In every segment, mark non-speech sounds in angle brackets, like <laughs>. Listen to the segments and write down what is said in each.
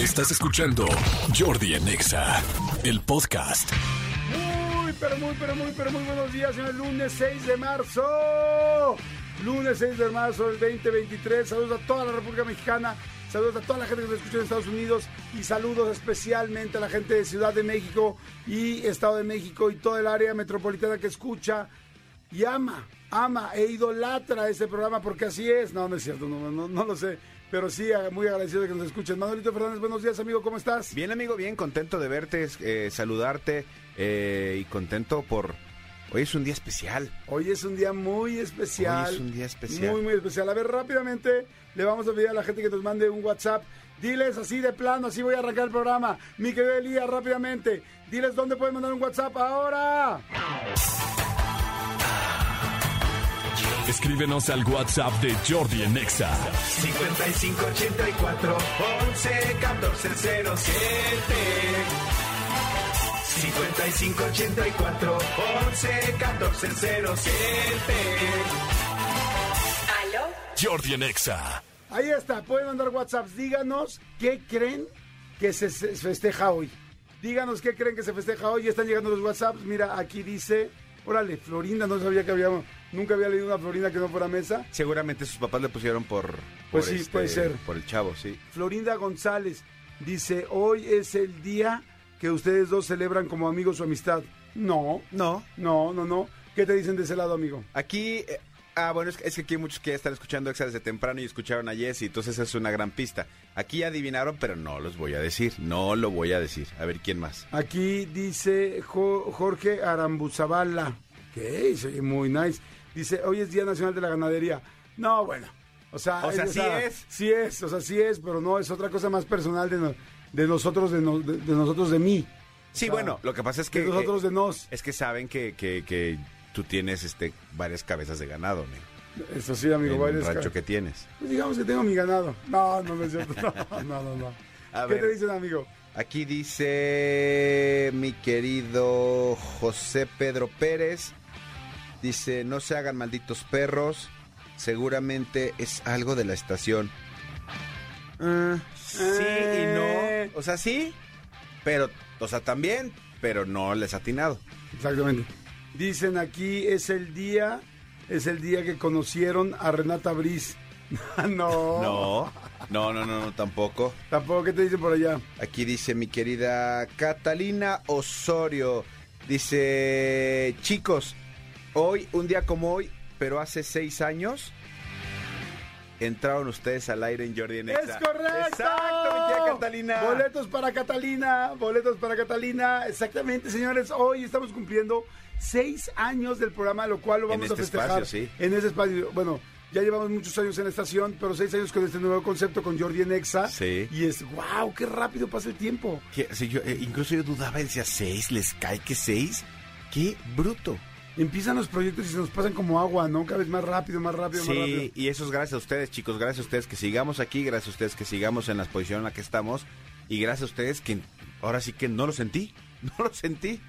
Estás escuchando Jordi en Exa, el podcast. Muy, pero muy, pero muy, pero muy buenos días en el lunes 6 de marzo. Lunes 6 de marzo del 2023. Saludos a toda la República Mexicana. Saludos a toda la gente que nos escucha en Estados Unidos y saludos especialmente a la gente de Ciudad de México y Estado de México y toda el área metropolitana que escucha y ama, ama e idolatra este programa porque así es. No, no es cierto, no lo sé. Pero sí, muy agradecido de que nos escuchen. Manuelito Fernández, buenos días, amigo, ¿cómo estás? Bien, amigo, bien, contento de verte, eh, saludarte eh, y contento por... Hoy es un día especial. Hoy es un día muy especial. Hoy es un día especial. Muy, muy especial. A ver, rápidamente le vamos a pedir a la gente que nos mande un WhatsApp. Diles así de plano, así voy a arrancar el programa. Mi querido Elías, rápidamente. Diles dónde pueden mandar un WhatsApp ahora. Escríbenos al WhatsApp de Jordi en Exa. 5584 11 14 07 5584 11 14 07 ¿Aló? Jordi en Exa. Ahí está, pueden mandar WhatsApps. Díganos qué creen que se se festeja hoy. Díganos qué creen que se festeja hoy. Ya están llegando los WhatsApps. Mira, aquí dice, órale, Florinda, no sabía que había, nunca había leído una Florinda que no fuera mesa. Seguramente sus papás le pusieron por... Pues sí, puede ser. Por el chavo, sí. Florinda González dice, hoy es el día que ustedes dos celebran como amigos su amistad. No, No, no, no, no. ¿Qué te dicen de ese lado, amigo? Aquí... ah, bueno, es que, es que aquí hay muchos que ya están escuchando Exa desde temprano y escucharon a Jessy, entonces es una gran pista. Aquí adivinaron, pero no los voy a decir, no lo voy a decir. A ver, ¿quién más? Aquí dice Jo- Jorge Arambuzabala. Que oye muy nice. Dice, hoy es Día Nacional de la Ganadería. No, bueno. O sea, O sea, sí es. Sí es, o sea, sí es, pero no, es otra cosa más personal de, no- de nosotros, de, no- de- de nosotros, de mí. Sí, O sea, bueno, lo que pasa es que... de nosotros, eh, de nos. Es que saben que, que, que tú tienes este varias cabezas de ganado, amigo. Eso sí, amigo. en varias el rancho que tienes. Pues digamos que tengo mi ganado. No, no, no es cierto. No, no, no. no. <laughs> A ¿Qué ver. te dicen, amigo? Aquí dice mi querido José Pedro Pérez. Dice, no se hagan malditos perros. Seguramente es algo de la estación. Ah, sí y no. O sea, sí, pero, o sea, también, pero no les ha atinado. Exactamente. Dicen aquí es el día, es el día que conocieron a Renata Briz. <laughs> no. No, no, no, no, no, tampoco. Tampoco, ¿qué te dicen por allá? Aquí dice mi querida Catalina Osorio. Dice, chicos, hoy, un día como hoy, pero hace seis años, entraron ustedes al aire en Jordi en ¡Es correcto! Exacto, mi tía Catalina. Boletos para Catalina, boletos para Catalina. Exactamente, señores. Hoy estamos cumpliendo seis años del programa, lo cual lo vamos a este festejar. espacio, sí. En ese espacio. Bueno, ya llevamos muchos años en la estación, pero seis años con este nuevo concepto con Jordi en Exa. Sí. Y es, wow, qué rápido pasa el tiempo. Sí, yo, eh, incluso yo dudaba, decía, seis, ¿les cae que seis? ¡Qué bruto! Empiezan los proyectos y se nos pasan como agua, ¿no? Cada vez más rápido, más rápido, más rápido. Sí, y eso es gracias a ustedes, chicos, gracias a ustedes que sigamos aquí, gracias a ustedes que sigamos en la posición en la que estamos, y gracias a ustedes que ahora sí que no lo sentí, <laughs> no lo sentí.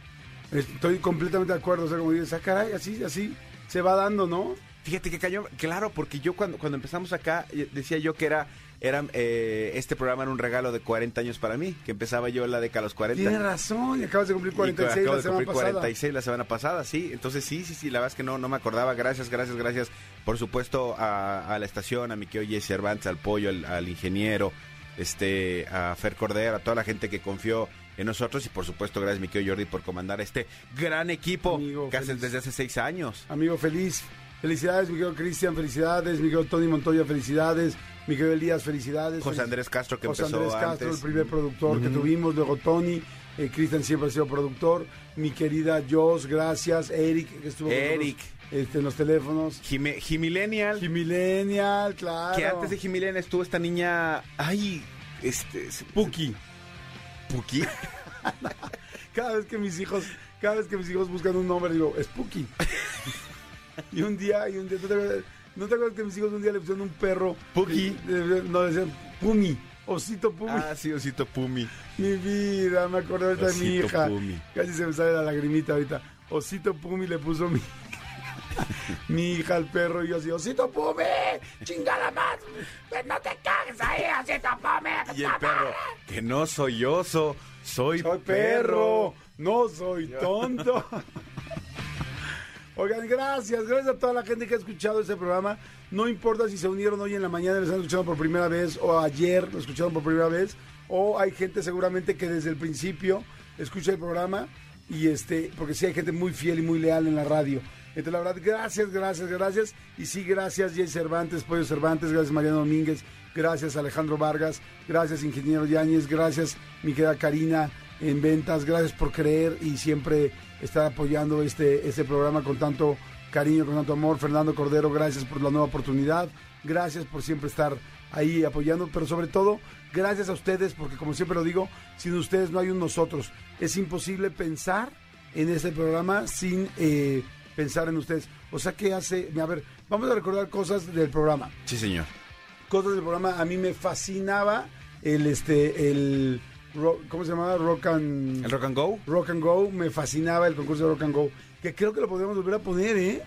Estoy completamente de acuerdo. O sea, como dices, ah, caray, así, así se va dando, ¿no? Fíjate que cayó, claro, porque yo cuando, cuando empezamos acá eh, decía yo que era, era eh, este programa era un regalo de 40 años para mí, que empezaba yo la década de los 40. Tienes razón, y acabas de cumplir Y 46 acabo la de semana cumplir pasada. 46 la semana pasada, sí. Entonces sí, sí, sí, la verdad es que no, no me acordaba. Gracias, gracias, gracias. Por supuesto a, a la estación, a mi querido Jesse Cervantes, al pollo, al, al ingeniero, este, a Fer Cordero, a toda la gente que confió en nosotros y por supuesto gracias mi querido Jordi por comandar este gran equipo Amigo, que haces desde hace seis años. Amigo feliz. Felicidades, mi querido Cristian, felicidades, mi querido Tony Montoya, felicidades, mi querido Elías, felicidades. José Andrés Castro que José empezó Andrés Castro, antes. el primer productor que tuvimos, luego Tony, eh, Cristian siempre ha sido productor, mi querida Jos, gracias, Eric, que estuvo con Eric. nosotros, este, en los teléfonos, Jime- Jimillennial. Jimilenial, claro. que antes de Jimillennial estuvo esta niña. Ay, este. Puki. Puki. <laughs> Cada vez que mis hijos, cada vez que mis hijos buscan un nombre, digo, Spooky. <laughs> y un día, y un día, ¿no te, acuerdas, ¿no te acuerdas que mis hijos un día le pusieron un perro? Puki. Y- eh, No, decían Pumi, Osito Pumi. Ah, sí, Osito Pumi. Mi vida, me acordé ahorita de mi hija. Pumi. Casi se me sale la lagrimita ahorita. Osito Pumi le puso mi. <laughs> Mi hija, el perro, y yo así, Osito Pume, chingada más, pues no te cagues ahí, Osito Pume. Y el perro, que no soy oso, soy, Soy perro, no soy tonto. <laughs> Oigan, gracias, gracias a toda la gente que ha escuchado este programa. No importa si se unieron hoy en la mañana y lo están escuchando por primera vez, o ayer lo escucharon por primera vez, o hay gente seguramente que desde el principio escucha el programa, y este, porque sí hay gente muy fiel y muy leal en la radio. Entonces, la verdad, gracias, gracias, gracias. Y sí, gracias, Jay Cervantes, Pollo Cervantes, gracias, Mariano Domínguez, gracias, Alejandro Vargas, gracias, Ingeniero Yáñez, gracias, mi querida Karina en ventas, gracias por creer y siempre estar apoyando este, este programa con tanto cariño, con tanto amor. Fernando Cordero, gracias por la nueva oportunidad, gracias por siempre estar ahí apoyando, pero sobre todo, gracias a ustedes, porque como siempre lo digo, sin ustedes no hay un nosotros. Es imposible pensar en este programa sin eh, pensar en ustedes. O sea que hace, a ver, vamos a recordar cosas del programa. Sí, señor. Cosas del programa, a mí me fascinaba el, este, el, ¿cómo se llamaba? Rock and... ¿El rock and go? Rock and Go, me fascinaba el concurso de Rock and Go, que creo que lo podríamos volver a poner, ¿eh?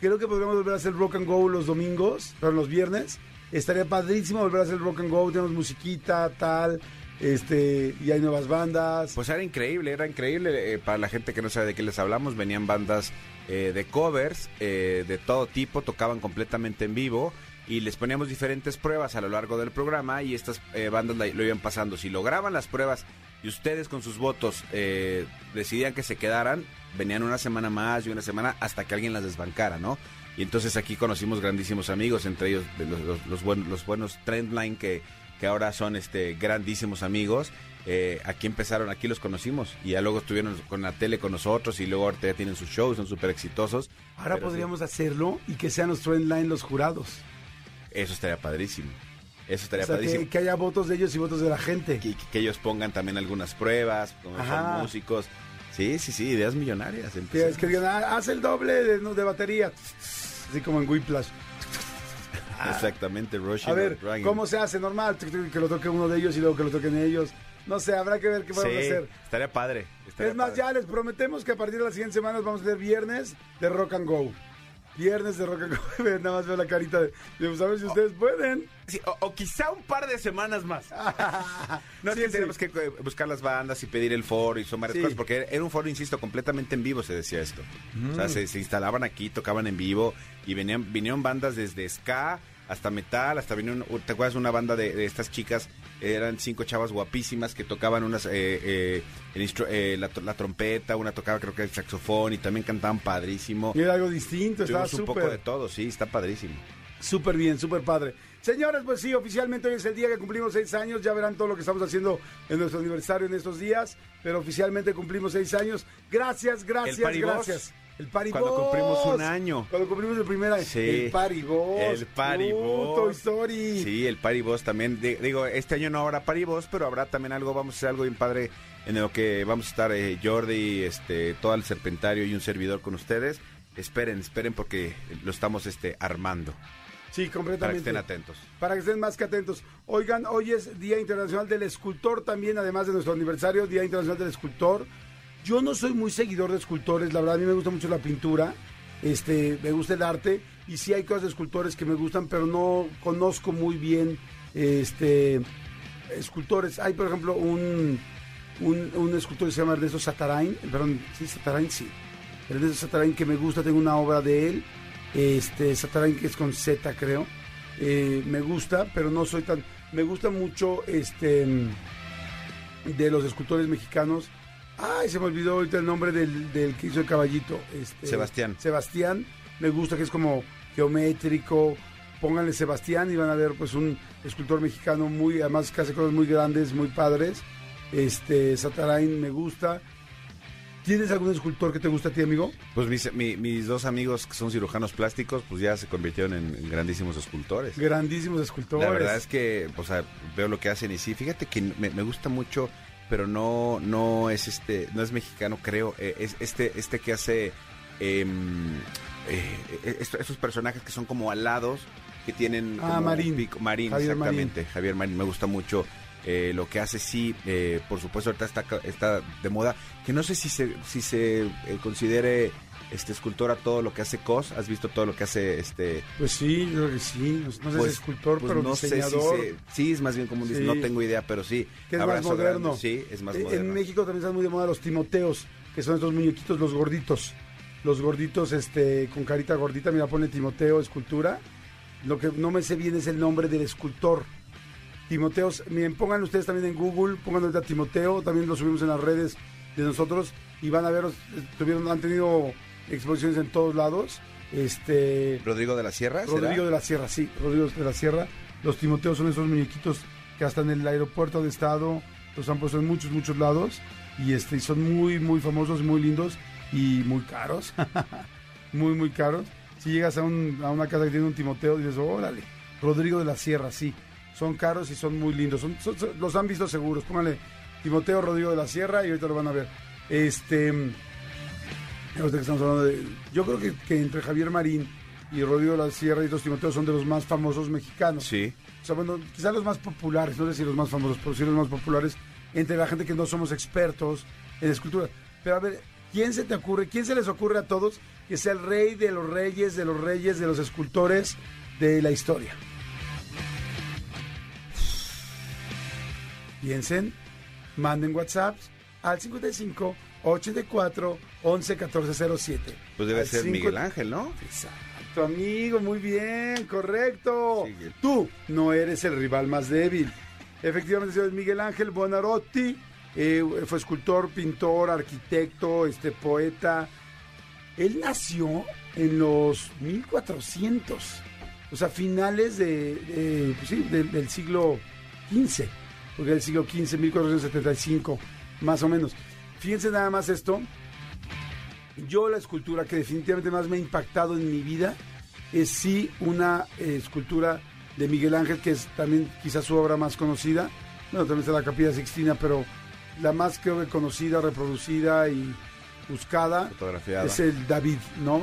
Creo que podríamos volver a hacer Rock and Go los domingos, pero los viernes. Estaría padrísimo volver a hacer Rock and Go, tenemos musiquita, tal, este, y hay nuevas bandas. Pues era increíble, era increíble. eh, para la gente que no sabe de qué les hablamos, venían bandas eh, de covers eh, de todo tipo, tocaban completamente en vivo y les poníamos diferentes pruebas a lo largo del programa y estas eh, bandas lo iban pasando. Si lograban las pruebas y ustedes con sus votos eh, decidían que se quedaran, venían una semana más y una semana hasta que alguien las desbancara, ¿no? Y entonces aquí conocimos grandísimos amigos, entre ellos los, los- los buen- los buenos Trendline que, que ahora son este grandísimos amigos. Eh, aquí empezaron, aquí los conocimos y ya luego estuvieron con la tele con nosotros y luego ahorita ya tienen sus shows, son súper exitosos. Ahora sí, podríamos hacerlo y que sean los Trendline los jurados. eso estaría padrísimo. Eso estaría O sea, padrísimo. que, que haya votos de ellos y votos de la gente. Que, que ellos pongan también algunas pruebas, como son músicos. Sí, sí, sí, ideas millonarias. Empezar. que digan, "Ah, haz el doble de, batería. Así como en Whiplash. <laughs> Exactamente, Rushing A ver. ¿cómo se hace? Normal, que lo toque uno de ellos y luego que lo toquen ellos. No sé, habrá que ver qué podemos Sí, hacer. estaría padre. estaría Es más, padre. ya les prometemos que a partir de las siguientes semanas vamos a tener viernes de Rock and Go. Viernes de Rock and Go. <laughs> Nada más veo la carita de, pues, a ver si ustedes pueden. Sí, o, o quizá un par de semanas más. <laughs> No, Sí, es que tenemos que eh, buscar las bandas y pedir el foro y son varias Sí. cosas, porque era un foro, insisto, completamente en vivo se decía esto. O sea, se, se instalaban aquí, tocaban en vivo y venían, vinieron bandas desde ska hasta metal, hasta vinieron, ¿te acuerdas una banda de, de estas chicas? Eran cinco chavas guapísimas que tocaban unas, eh, eh, el instru- eh, la, la trompeta, una tocaba creo que el saxofón y también cantaban padrísimo. Y era algo distinto, estaba un poco de todo, sí, está padrísimo. súper bien, súper padre. Señores, pues sí, oficialmente hoy es el día que cumplimos seis años. Ya verán todo lo que estamos haciendo en nuestro aniversario en estos días. Pero oficialmente cumplimos seis años. Gracias, gracias, gracias. El Paribos. Cuando cumplimos un año. Cuando cumplimos el primer año. Sí. El Paribos. El Paribos. Uh, Toy Story. Sí, el Paribos también. Di- Digo, este año no habrá Paribos, pero habrá también algo, vamos a hacer algo bien padre en lo que vamos a estar eh, Jordi, este, todo el Serpentario y un servidor con ustedes. Esperen, esperen porque lo estamos este, armando Sí, para que completamente. estén atentos. Para que estén más que atentos. Oigan, hoy es Día Internacional del Escultor también, además de nuestro aniversario, Día Internacional del Escultor. Yo no soy muy seguidor de escultores, la verdad a mí me gusta mucho la pintura, este, me gusta el arte y sí hay cosas de escultores que me gustan, pero no conozco muy bien este escultores. Hay por ejemplo un, un, un escultor que se llama Ernesto Satarain, perdón, sí, Satarain, sí. Ernesto Satarain que me gusta, tengo una obra de él, este Satarain que es con Z creo. Eh, me gusta, pero no soy tan. Me gusta mucho este de los escultores mexicanos. Ay, se me olvidó ahorita el nombre del, del que hizo el caballito. Este, Sebastián. Sebastián. Me gusta que es como geométrico. Pónganle Sebastián y van a ver pues un escultor mexicano muy, además que hace cosas muy grandes, muy padres. Este, Satarain me gusta. ¿Tienes algún escultor que te gusta a ti, amigo? Pues mis, mi- mis dos amigos que son cirujanos plásticos, pues ya se convirtieron en, en grandísimos escultores. Grandísimos escultores. La verdad es que, o sea, veo lo que hacen y sí, fíjate que me, me gusta mucho, pero no, no es este, no es mexicano, creo. eh, es este, este que hace em, eh, esto- estos personajes que son como alados, que tienen Ah, como Marín. pico- Marín, Javier exactamente. Javier Marín, me gusta mucho eh, lo que hace sí, eh, por supuesto ahorita está, está de moda, que no sé si se, si se eh, considere este escultor a todo lo que hace Cos, has visto todo lo que hace este... Pues sí, yo creo que sí. No, no sé si es escultor, pues pero no sé si diseñador. se- sí, es más bien como Sí. no tengo idea, pero sí. que es abrazo más moderno. grande, sí, es más Eh, moderno. En México también están muy de moda los timoteos, que son estos muñequitos, los gorditos. Los gorditos este, con carita gordita, mira, pone Timoteo, escultura. Lo que no me sé bien es el nombre del escultor. Timoteos, miren, pongan ustedes también en Google, pongan ahorita Timoteo, también lo subimos en las redes de nosotros y van a ver, tuvieron, han tenido exposiciones en todos lados. Este, Rodrigo de la Sierra, ¿será? Rodrigo de la Sierra, sí, Rodrigo de la Sierra. Los Timoteos son esos muñequitos que hasta en el aeropuerto de estado los han puesto en muchos, muchos lados. Y este, son muy, muy famosos, muy lindos y muy caros. <laughs> muy, muy caros. Si llegas a, un- a una casa que tiene un Timoteo, dices, órale, Rodrigo de la Sierra, sí. Son caros y son muy lindos. Son, son- son- los han visto seguros. Pónganle Timoteo Rodrigo de la Sierra y ahorita lo van a ver. Este. Ahorita que estamos hablando de- yo creo que, que entre Javier Marín y Rodrigo la Sierra y los Timoteos son de los más famosos mexicanos. Sí. O sea, bueno, quizás los más populares, no sé si los más famosos, pero sí los más populares entre la gente que no somos expertos en escultura. Pero a ver, ¿quién se te ocurre, quién se les ocurre a todos que sea el rey de los reyes, de los reyes, de los escultores de la historia? Piensen, manden WhatsApp al 55 84 11 14 07. Pues debe Al ser cinco- Miguel Ángel, ¿no? Exacto, amigo, muy bien, correcto. Tú no eres el rival más débil. Efectivamente, señor Miguel Ángel Buonarroti eh, fue escultor, pintor, arquitecto, este poeta. Él nació en los 1400, o sea, finales de, de- pues sí, del siglo XV, porque del siglo XV, 1475, más o menos. Fíjense nada más esto. Yo la escultura que definitivamente más me ha impactado en mi vida es sí una eh, escultura de Miguel Ángel, que es también quizás su obra más conocida. Bueno, también está la Capilla Sixtina, pero la más creo que conocida, reproducida y buscada es el David, ¿no?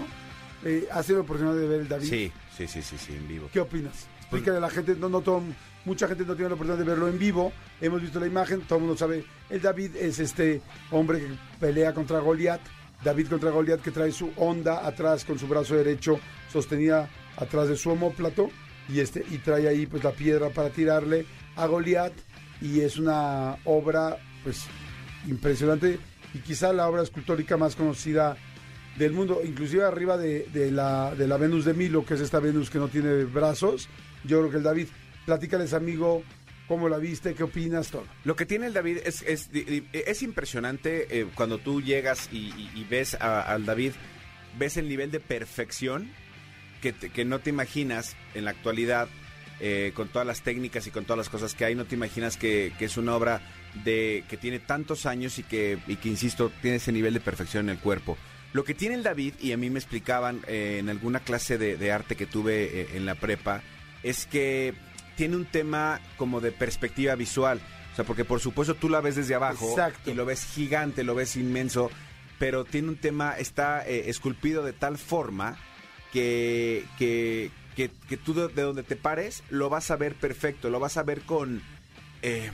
Eh, ¿Has tenido la oportunidad de ver el David? Sí, sí, sí, sí, sí, en vivo. ¿Qué opinas? Explícale a la gente, no, no todo- mucha gente no tiene la oportunidad de verlo en vivo. Hemos visto la imagen, todo el mundo sabe. El David es este hombre que pelea contra Goliat. David contra Goliat que trae su onda atrás con su brazo derecho sostenida atrás de su homóplato y este y trae ahí pues la piedra para tirarle a Goliat y es una obra pues impresionante y quizá la obra escultórica más conocida del mundo, inclusive arriba de, de la, de la Venus de Milo, que es esta Venus que no tiene brazos. Yo creo que el David, platícales amigo, cómo la viste, qué opinas, todo. Lo que tiene el David es, es, es impresionante eh, cuando tú llegas y, ves al David, ves el nivel de perfección que, que no te imaginas en la actualidad eh, con todas las técnicas y con todas las cosas que hay, no te imaginas que, que es una obra de que tiene tantos años y que, y que, insisto, tiene ese nivel de perfección en el cuerpo. Lo que tiene el David, y a mí me explicaban eh, en alguna clase de, de arte que tuve eh, en la prepa, es que tiene un tema como de perspectiva visual. O sea, porque por supuesto tú la ves desde abajo Exacto. y lo ves gigante, lo ves inmenso, pero tiene un tema, está eh, esculpido de tal forma que, que, que, que tú de, de donde te pares lo vas a ver perfecto, lo vas a ver con... eh,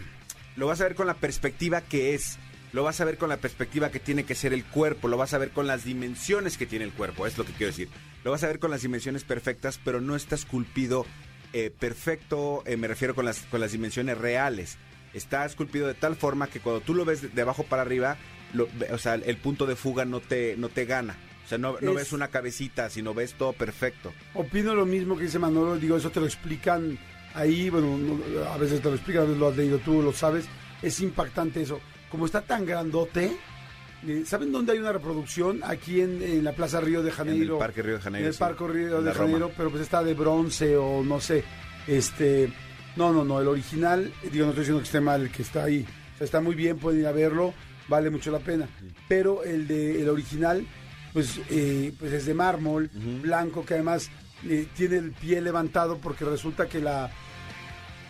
lo vas a ver con la perspectiva que es, lo vas a ver con la perspectiva que tiene que ser el cuerpo, lo vas a ver con las dimensiones que tiene el cuerpo, es lo que quiero decir. Lo vas a ver con las dimensiones perfectas, pero no está esculpido eh, perfecto, eh, me refiero con las, con las dimensiones reales. Está esculpido de tal forma que cuando tú lo ves de, de abajo para arriba, lo- o sea, el punto de fuga no te, no te gana. O sea, no, no Es- ves una cabecita, sino ves todo perfecto. Opino lo mismo que dice Manolo, digo, eso te lo explican ahí, bueno, no- a veces te lo explican, a veces lo has leído tú, lo sabes, es impactante eso. Como está tan grandote, ¿saben dónde hay una reproducción? Aquí en, en la Plaza Río de Janeiro. En el Parque Río de Janeiro. En el sí, Parque Río de Roma. Janeiro, pero pues está de bronce o no sé. Este, no, no, no, el original, digo, no estoy diciendo que esté mal el que está ahí. O sea, está muy bien, pueden ir a verlo, vale mucho la pena. Pero el de el original, pues, eh, pues es de mármol, blanco, que además eh, tiene el pie levantado porque resulta que la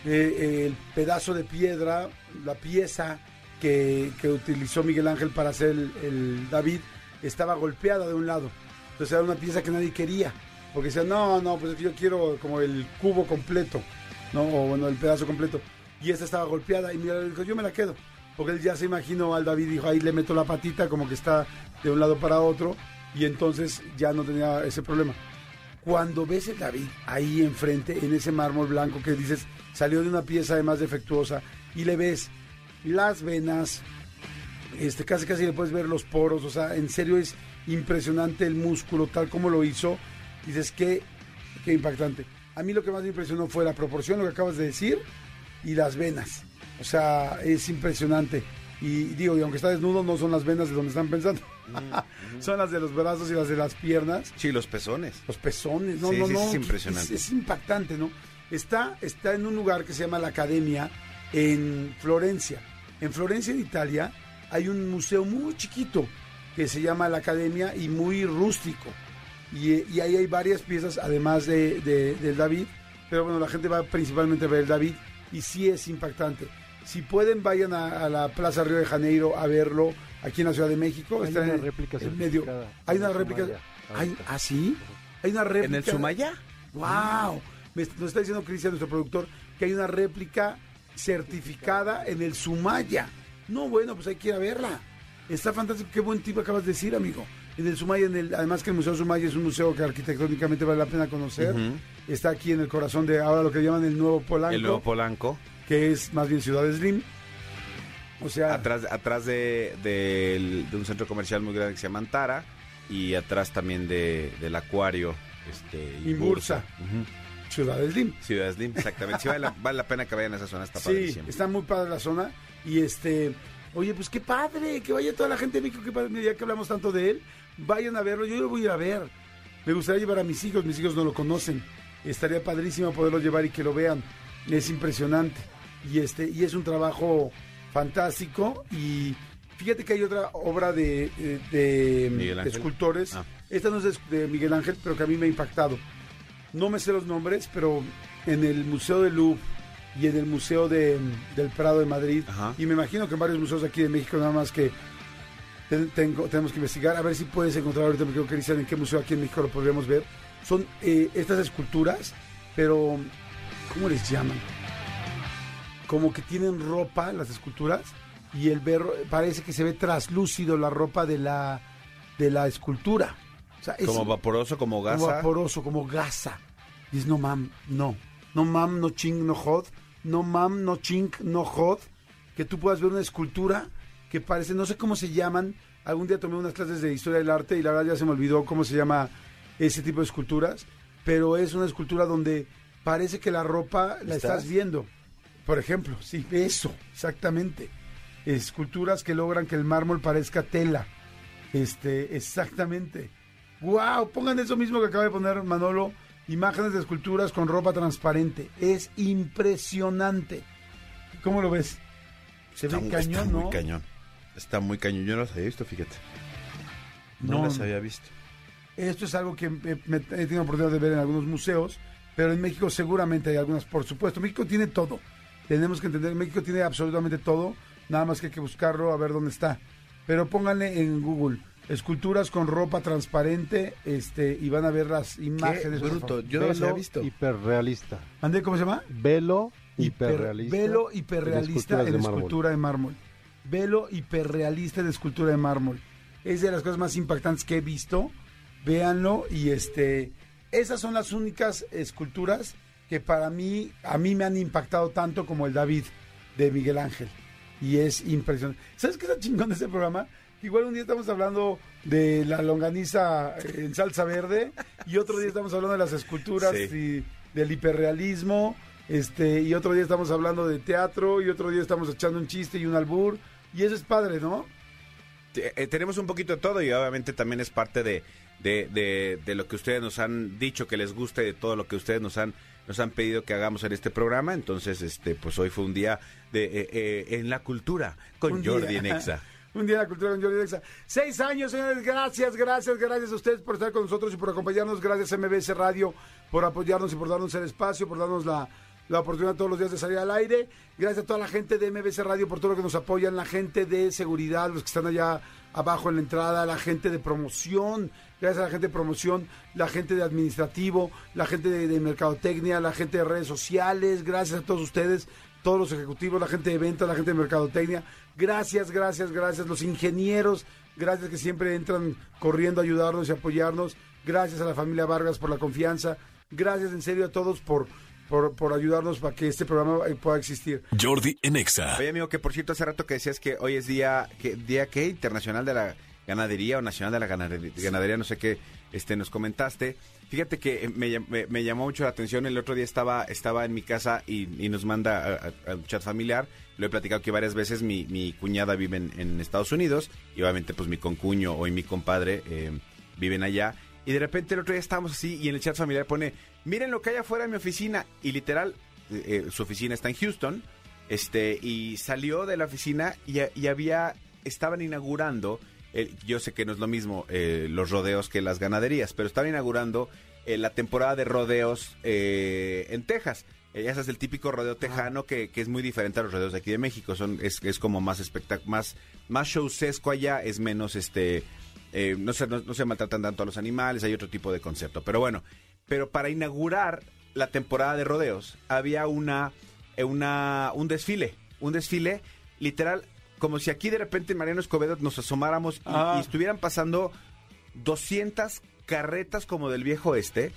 eh, el pedazo de piedra, la pieza que, utilizó Miguel Ángel para hacer el, David, estaba golpeada de un lado. Entonces era una pieza que nadie quería. Porque decían, no, no, pues yo quiero como el cubo completo, ¿no? O bueno, el pedazo completo. y esta estaba golpeada y mira, dijo, yo me la quedo. Porque él ya se imaginó al David, dijo, ahí le meto la patita como que está de un lado para otro y entonces ya no tenía ese problema. Cuando ves el David ahí enfrente, en ese mármol blanco que dices, salió de una pieza además defectuosa, y le ves las venas, este, casi casi le puedes ver los poros, o sea, en serio es impresionante el músculo, tal como lo hizo, dices, qué, qué impactante. A mí lo que más me impresionó fue la proporción, lo que acabas de decir, y las venas. O sea, es impresionante. Y digo, y aunque está desnudo, no son las venas de donde están pensando. <laughs> son las de los brazos y las de las piernas. Sí, los pezones. Los pezones, no, Sí, no, sí, no. es impresionante. Es, es impactante, ¿no? Está, está en un lugar que se llama la Academia en Florencia. En Florencia, en Italia, hay un museo muy chiquito que se llama la Academia y muy rústico. Y, y ahí hay varias piezas, además de, de- del David. Pero bueno, la gente va principalmente a ver el David y sí es impactante. Si pueden, vayan a, a la Plaza Río de Janeiro a verlo aquí en la Ciudad de México. Hay Está una en- réplica en medio. Hay una el réplica. Sumaya, Hay. ¿Ah, sí? Hay una réplica. ¿En el Sumaya? ¡Wow! Me- nos está diciendo Cristian, nuestro productor, que hay una réplica certificada en el Sumaya. No, bueno, pues hay que ir a verla. Está fantástico. Qué buen tipo acabas de decir, amigo. En el Sumaya, en el, además que el Museo Sumaya es un museo que arquitectónicamente vale la pena conocer. Está aquí en el corazón de ahora lo que llaman el Nuevo Polanco, El nuevo Polanco. que es más bien Ciudad Slim. O sea, Atrás, atrás de, un centro comercial muy grande que se llama Antara. Y atrás también de, del acuario. Este, Imbursa. Ujú. Ciudad Slim. Ciudad Slim, exactamente. Sí, vale la, vale la pena que vayan a esa zona. Está Sí, padrísimo. está muy padre la zona. Y este, oye, pues qué padre, que vaya toda la gente de México, qué padre, ya que hablamos tanto de él, vayan a verlo, yo lo voy a ir a ver. Me gustaría llevar a mis hijos, mis hijos no lo conocen. Estaría padrísimo poderlo llevar y que lo vean. Es impresionante. Y este, y es un trabajo fantástico. Y fíjate que hay otra obra de, de- de escultores. Ah. Esta no es de, de Miguel Ángel, pero que a mí me ha impactado. No me sé los nombres, pero en el Museo del Louvre y en el Museo de, del Prado de Madrid, Ajá. y me imagino que en varios museos aquí de México, nada más que ten- tengo, tenemos que investigar, a ver si puedes encontrar ahorita, me creo que dicen en qué museo aquí en México lo podríamos ver. Son eh, estas esculturas, pero ¿cómo les llaman? Como que tienen ropa las esculturas y el ver parece que se ve traslúcido la ropa de la de la escultura. O sea, es- Como vaporoso, como como gasa. vaporoso, como gasa. Dices, no mam, no. No mam, no ching, no jod. No mam, no ching, no jod. Que tú puedas ver una escultura que parece, no sé cómo se llaman. Algún día tomé unas clases de historia del arte y la verdad ya se me olvidó cómo se llama ese tipo de esculturas. Pero es una escultura donde parece que la ropa la ¿Estás? estás viendo. Por ejemplo, sí, eso, exactamente. Esculturas que logran que el mármol parezca tela. Este, exactamente. ¡Wow! Pongan eso mismo que acaba de poner Manolo. Imágenes de esculturas con ropa transparente. Es impresionante. ¿Cómo lo ves? Se Está, ve mu- cañón, está ¿no? muy cañón. Está muy cañón. Yo no las había visto, fíjate. No, No, las había visto. Esto es algo que me, me he tenido oportunidad de ver en algunos museos, pero en México seguramente hay algunas, por supuesto. México tiene todo. Tenemos que entender, México tiene absolutamente todo, nada más que hay que buscarlo a ver dónde está. Pero pónganle en Google esculturas con ropa transparente, este, y van a ver las imágenes. por bruto. Yo no las había visto. hiperrealista. ¿Ande cómo se llama? Velo Hiper- hiperrealista. Velo hiperrealista en escultura de mármol. Velo hiperrealista en escultura de mármol. Es de las cosas más impactantes que he visto. Véanlo y este esas son las únicas esculturas que para mí a mí me han impactado tanto como el David de Miguel Ángel y es impresionante. ¿Sabes qué está chingón de este programa? Igual un día estamos hablando de la longaniza en salsa verde y otro día estamos hablando de las esculturas Sí. y del hiperrealismo, este y otro día estamos hablando de teatro y otro día estamos echando un chiste y un albur y eso es padre, ¿no? Eh, tenemos un poquito de todo y obviamente también es parte de, de, de- de lo que ustedes nos han dicho que les guste, de todo lo que ustedes nos han nos han pedido que hagamos en este programa. Entonces, este pues hoy fue un día de eh, eh, en la cultura con Un Jordi día. Nexa. <laughs> Un día en cultura con Jordi Nexa. Seis años, señores. Gracias, gracias, gracias a ustedes por estar con nosotros y por acompañarnos. Gracias a MBS Radio por apoyarnos y por darnos el espacio, por darnos la, la oportunidad todos los días de salir al aire. Gracias a toda la gente de MBS Radio por todo lo que nos apoyan, la gente de seguridad, los que están allá abajo en la entrada, la gente de promoción, gracias a la gente de promoción, la gente de administrativo, la gente de, de mercadotecnia, la gente de redes sociales, gracias a todos ustedes todos los ejecutivos, la gente de ventas, la gente de mercadotecnia. Gracias, gracias, gracias. Los ingenieros, gracias que siempre entran corriendo a ayudarnos y apoyarnos. Gracias a la familia Vargas por la confianza. Gracias en serio a todos por, por, por ayudarnos para que este programa eh, pueda existir. Jordi en Exa. Oye, amigo, que por cierto, hace rato que decías que hoy es día, que, día qué, internacional de la ganadería o nacional de la ganadería, ganadería, no sé qué, este, nos comentaste. Fíjate que me, llam- me- me llamó mucho la atención. El otro día estaba, estaba en mi casa y, y nos manda al chat familiar. Lo he platicado que varias veces mi, mi cuñada vive en, en Estados Unidos y obviamente pues mi concuño o mi compadre eh, viven allá. Y de repente el otro día estábamos así y en el chat familiar pone, miren lo que hay afuera de mi oficina. Y literal, eh, eh, su oficina está en Houston. Este, y salió de la oficina y, y había, estaban inaugurando, el- yo sé que no es lo mismo eh, los rodeos que las ganaderías, pero estaban inaugurando eh, la temporada de rodeos eh, en Texas. Eh, ya sabes, el típico rodeo tejano que, que es muy diferente a los rodeos de aquí de México. Son, es, es como más espectac más, más showcesco allá, es menos este. eh, no, se, no, no se maltratan tanto a los animales, hay otro tipo de concepto. Pero bueno, pero para inaugurar la temporada de rodeos había una, eh, una un desfile, un desfile literal como si aquí de repente en Mariano Escobedo nos asomáramos y, Ah. y estuvieran pasando 200 carretas como del viejo este,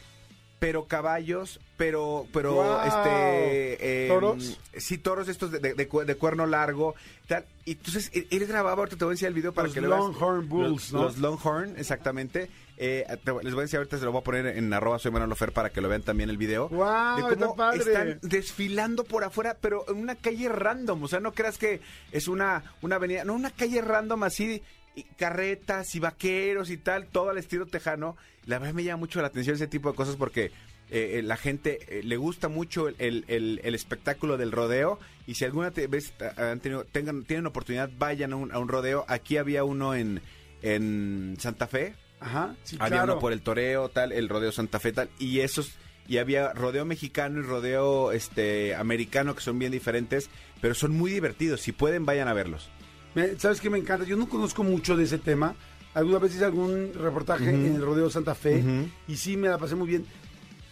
pero caballos, pero, pero, este, eh, ¿Toros? sí, toros estos de, de- de cu- de cuerno largo, tal. Y entonces él, él grababa, ahorita te voy a enseñar el video para Los que lo veas. Longhorn Bulls, Los- ¿no? Los Longhorn, exactamente. Eh, te- les voy a decir ahorita, se lo voy a poner en arroba soy Manolo Fer para que lo vean también el video. ¡Guau, de cómo está padre! están desfilando por afuera, pero en una calle random. O sea, no creas que es una, una avenida, no, una calle random así, y carretas y vaqueros y tal, todo al estilo tejano. La verdad me llama mucho la atención ese tipo de cosas porque eh, eh, la gente eh, le gusta mucho el, el- el- el espectáculo del rodeo. Y si alguna vez han tenido, tengan, tienen oportunidad, vayan a un, a un rodeo. Aquí había uno en, en Santa Fe. Ajá, sí, Había claro. uno por el toreo, tal, el rodeo Santa Fe, tal, y esos, y había rodeo mexicano y rodeo este americano que son bien diferentes, pero son muy divertidos. Si pueden, vayan a verlos. Me- ¿Sabes qué me encanta? Yo no conozco mucho de ese tema. Alguna vez hice algún reportaje Ujú. en el Rodeo Santa Fe Ujú. y sí me la pasé muy bien.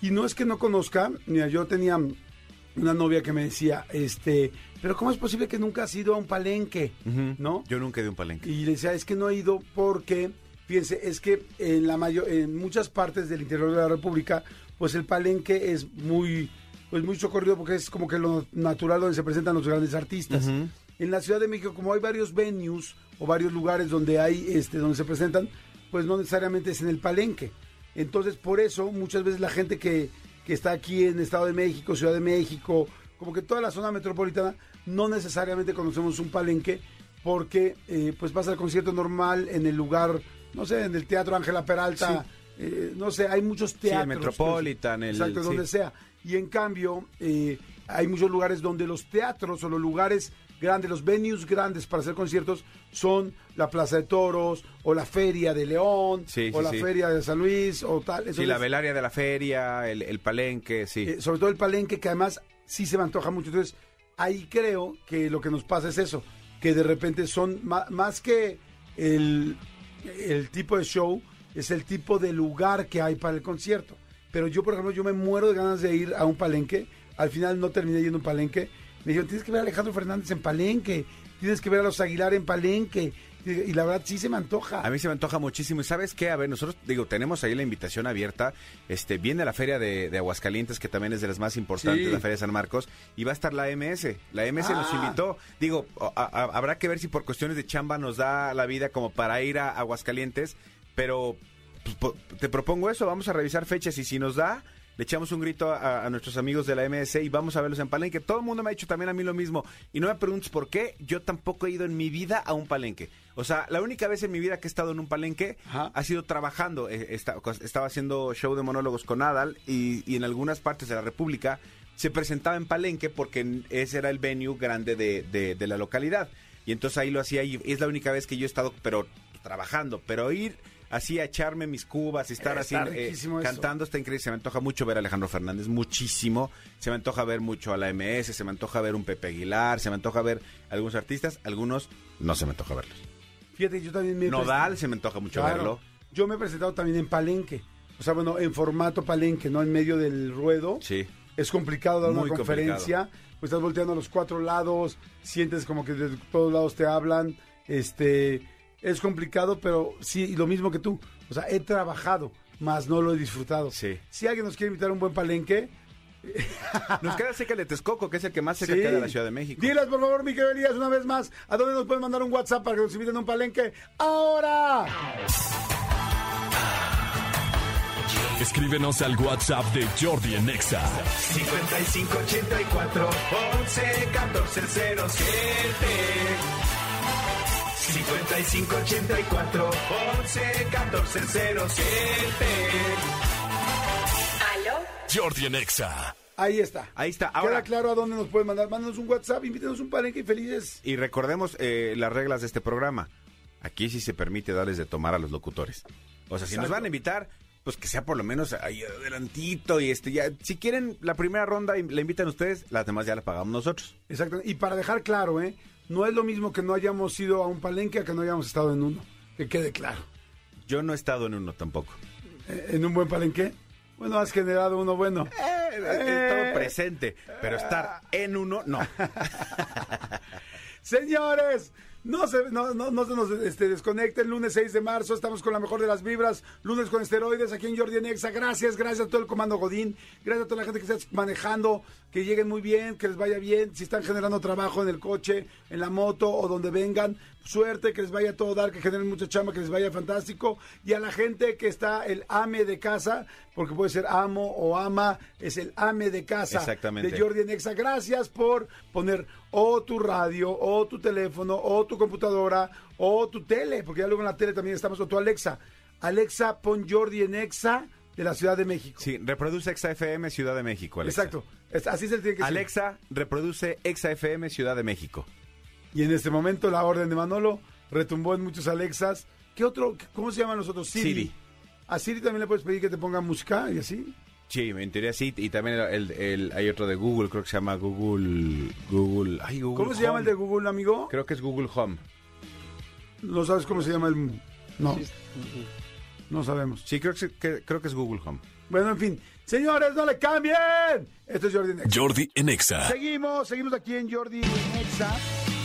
Y no es que no conozca, mira, yo tenía una novia que me decía, este, pero ¿cómo es posible que nunca has ido a un palenque? ¿No? Yo nunca he ido a un palenque. Y le decía, es que no he ido porque, fíjense, es que en la mayor, en muchas partes del interior de la República, pues el palenque es muy, pues muy socorrido porque es como que lo natural donde se presentan los grandes artistas. Ujú. En la Ciudad de México, como hay varios venues o varios lugares donde hay, este, donde se presentan, pues no necesariamente es en el palenque. Entonces, por eso, muchas veces la gente que, que está aquí en Estado de México, Ciudad de México, como que toda la zona metropolitana, no necesariamente conocemos un palenque, porque eh, pues pasa el concierto normal en el lugar, no sé, en el Teatro Ángela Peralta, eh, no sé, hay muchos el teatros. Metropolitan, el- Exacto, sí. donde sea. Y en cambio, eh, hay muchos lugares donde los teatros o los lugares grandes, los venues grandes para hacer conciertos son la Plaza de Toros o la Feria de León Sí, o sí, la sí. Feria de San Luis o tal. Sí, Entonces, la velaria de la feria, el, el palenque, sí. eh, sobre todo el palenque, que además sí se me antoja mucho. Entonces, ahí creo que lo que nos pasa es eso, que de repente son más que el, el tipo de show, es el tipo de lugar que hay para el concierto. Pero yo, por ejemplo, yo me muero de ganas de ir a un palenque. Al final no terminé yendo a un palenque. Me dijeron, tienes que ver a Alejandro Fernández en palenque, tienes que ver a los Aguilar en palenque. Y la verdad sí se me antoja. A mí se me antoja muchísimo. ¿Y sabes qué? A ver, nosotros, digo, tenemos ahí la invitación abierta. Este, viene la feria de, de Aguascalientes, que también es de las más importantes, Sí. la feria de San Marcos, y va a estar la MS. La MS nos Ah. invitó. Digo, a- a- habrá que ver si por cuestiones de chamba nos da la vida como para ir a Aguascalientes, pero pues, te propongo eso, vamos a revisar fechas y si nos da, le echamos un grito a, a nuestros amigos de la MS y vamos a verlos en Palenque. Todo el mundo me ha dicho también a mí lo mismo. Y no me preguntes por qué, yo tampoco he ido en mi vida a un palenque. O sea, la única vez en mi vida que he estado en un palenque Ajá. ha sido trabajando. Eh, esta- estaba haciendo show de monólogos con Adal y, y en algunas partes de la República se presentaba en Palenque porque ese era el venue grande de, de- de la localidad. Y entonces ahí lo hacía y es la única vez que yo he estado, pero trabajando. Pero ir así a echarme mis cubas y estar Está así eh, cantando está increíble. Se me antoja mucho ver a Alejandro Fernández, muchísimo. Se me antoja ver mucho a la MS, se me antoja ver un Pepe Aguilar, se me antoja ver algunos artistas, algunos no se me antoja verlos. Fíjate, yo también me Nodal se me antoja mucho Claro. verlo. Yo me he presentado también en Palenque. O sea, bueno, en formato Palenque, no en medio del ruedo. Sí. es complicado dar Muy una conferencia, pues estás volteando a los cuatro lados, sientes como que de todos lados te hablan, este, es complicado, pero sí, lo mismo que tú, o sea, he trabajado, más no lo he disfrutado. Sí. Si alguien nos quiere invitar a un buen palenque, <laughs> Nos queda cerca de Texcoco, que es el que más cerca sí. queda de la Ciudad de México. Diles, por favor, mi querido Elías, una vez más, ¿a dónde nos pueden mandar un WhatsApp para que nos inviten a un palenque? ¡Ahora! Escríbenos al WhatsApp de Jordi en Exa. 5584 11 14 07 5584 11 14 07 ¿Aló? Jordi en Exa. Ahí está. Ahí está. Queda Ahora, claro a dónde nos pueden mandar. Mándanos un WhatsApp, invítenos un palenque y felices. y recordemos eh, las reglas de este programa. Aquí sí se permite darles de tomar a los locutores. O sea, si nos van a invitar, pues que sea por lo menos ahí adelantito y este ya. Si quieren la primera ronda y la invitan ustedes, las demás ya la pagamos nosotros. Exacto. Y para dejar claro, ¿eh? No es lo mismo que no hayamos ido a un palenque a que no hayamos estado en uno. Que quede claro. Yo no he estado en uno tampoco. Eh, ¿En un buen palenque? Bueno, has generado uno bueno. Eh, he estado presente, pero estar en uno, no. <laughs> Señores, no se, no, no, no se nos este, desconecten. Lunes 6 de marzo, estamos con la mejor de las vibras. Lunes con esteroides aquí en Jordi en Exa. Gracias, gracias a todo el comando Godín. Gracias a toda la gente que está manejando. Que lleguen muy bien, que les vaya bien. Si están generando trabajo en el coche, en la moto o donde vengan, suerte, que les vaya a todo dar, que generen mucha chamba, que les vaya fantástico. Y a la gente que está el ame de casa, porque puede ser amo o ama, es el ame de casa Exactamente. de Jordi en Exa. Gracias por poner o tu radio, o tu teléfono, o tu computadora, o tu tele, porque ya luego en la tele también estamos, o tu Alexa. Alexa, pon Jordi en Exa de la Ciudad de México. Sí, reproduce Exa FM Ciudad de México, Alexa. Exacto. Es- así se le tiene que decir. Alexa, reproduce Exa FM Ciudad de México. Y en este momento la orden de Manolo retumbó en muchos Alexas. ¿Qué otro? ¿Cómo se llaman los otros? Siri. Siri. A Siri también le puedes pedir que te ponga música y así. Sí, en teoría sí. Y también el, el- hay otro de Google, creo que se llama Google. Google. Ay, Google ¿Cómo se llama el de Google, amigo? Creo que es Google Home. ¿No sabes cómo se llama el...? No. No sabemos. Sí, creo que, que- creo que es Google Home. Bueno, en fin. Señores, no le cambien. Esto es Jordi Next. Jordi en Exa. Seguimos, seguimos aquí en Jordi Nexa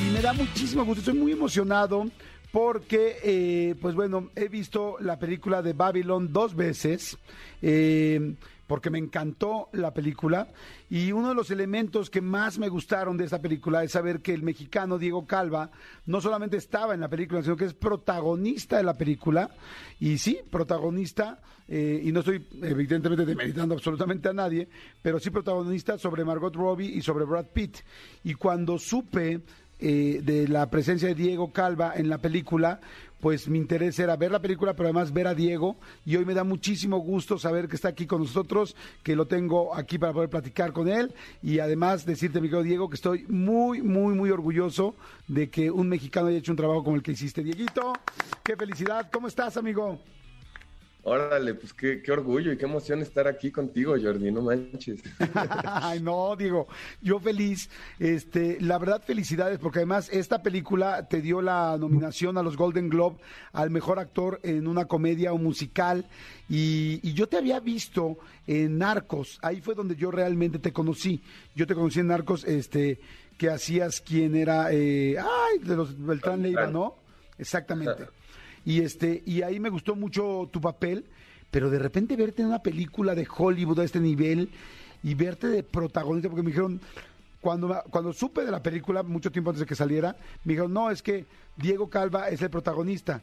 y me da muchísimo gusto, estoy muy emocionado porque, eh, pues bueno, he visto la película de Babylon dos veces, eh, porque me encantó la película y uno de los elementos que más me gustaron de esta película es saber que el mexicano Diego Calva no solamente estaba en la película, sino que es protagonista de la película y sí, protagonista, eh, y no estoy evidentemente demeritando absolutamente a nadie, pero sí protagonista sobre Margot Robbie y sobre Brad Pitt. Y cuando supe eh, de la presencia de Diego Calva en la película, pues mi interés era ver la película, pero además ver a Diego. Y hoy me da muchísimo gusto saber que está aquí con nosotros, que lo tengo aquí para poder platicar con él. Y además decirte, mi querido Diego, que estoy muy, muy, muy orgulloso de que un mexicano haya hecho un trabajo como el que hiciste. Dieguito, qué felicidad. ¿Cómo estás, amigo? Órale, pues qué, qué orgullo y qué emoción estar aquí contigo, Jordi, no manches. <laughs> Ay, no, digo, yo feliz. Este, la verdad, felicidades, porque además esta película te dio la nominación a los Golden Globe al mejor actor en una comedia o musical. Y, y yo te había visto en Narcos, ahí fue donde yo realmente te conocí. Yo te conocí en Narcos, este, que hacías quien era, eh, ay, de los Beltrán Leiva, ¿no? Exactamente. <laughs> Y este, y ahí me gustó mucho tu papel, pero de repente verte en una película de Hollywood a este nivel y verte de protagonista, porque me dijeron, cuando, cuando supe de la película, mucho tiempo antes de que saliera, me dijeron, no, es que Diego Calva es el protagonista.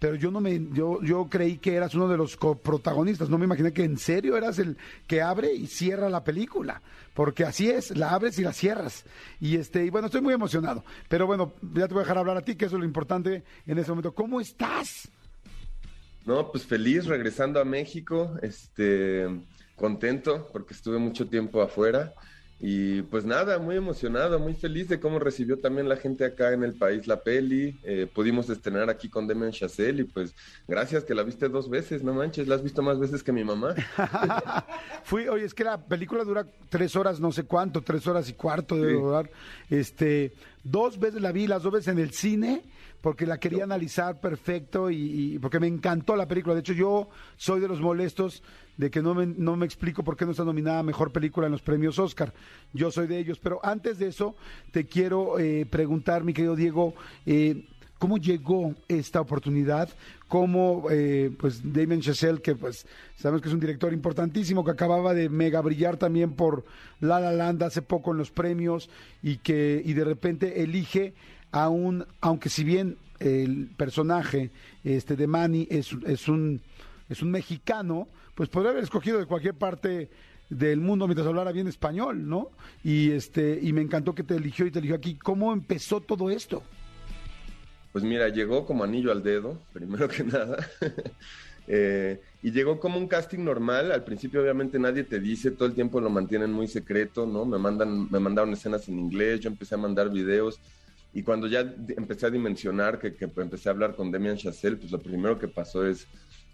Pero yo no me, yo, yo creí que eras uno de los protagonistas, no me imaginé que en serio eras el que abre y cierra la película, porque así es, la abres y la cierras. Y este, y bueno, estoy muy emocionado. Pero bueno, ya te voy a dejar hablar a ti, que eso es lo importante en este momento. ¿Cómo estás? No, pues feliz regresando a México, este, contento porque estuve mucho tiempo afuera y pues nada, muy emocionado, muy feliz de cómo recibió también la gente acá en el país la peli. Eh, pudimos estrenar aquí con Demian Chazelle y pues gracias que la viste dos veces, no manches, la has visto más veces que mi mamá. <laughs> Fui, oye, es que la película dura tres horas, no sé cuánto, tres horas y cuarto de Sí. durar. Este, Dos veces la vi, las dos veces en el cine, porque la quería analizar perfecto y, porque me encantó la película. De hecho, yo soy de los molestos de que no me, no me explico por qué no está nominada Mejor Película en los premios Oscar. Yo soy de ellos. Pero antes de eso, te quiero eh, preguntar, mi querido Diego, eh, ¿cómo llegó esta oportunidad? ¿Cómo, eh, pues, Damien Chazelle, que pues sabemos que es un director importantísimo, que acababa de mega brillar también por La La Land hace poco en los premios y que y de repente elige a un, aunque si bien el personaje este de Manny es, es un es un mexicano, pues podría haber escogido de cualquier parte del mundo mientras hablara bien español, ¿no? Y este y me encantó que te eligió y te eligió aquí. ¿Cómo empezó todo esto? Pues mira, llegó como anillo al dedo, primero que <laughs> nada. Eh, y llegó como un casting normal. Al principio, obviamente, nadie te dice, todo el tiempo lo mantienen muy secreto, ¿no? Me mandan, me mandaron escenas en inglés, yo empecé a mandar videos. Y cuando ya empecé a dimensionar, que, que empecé a hablar con Demian Chazelle, pues lo primero que pasó es,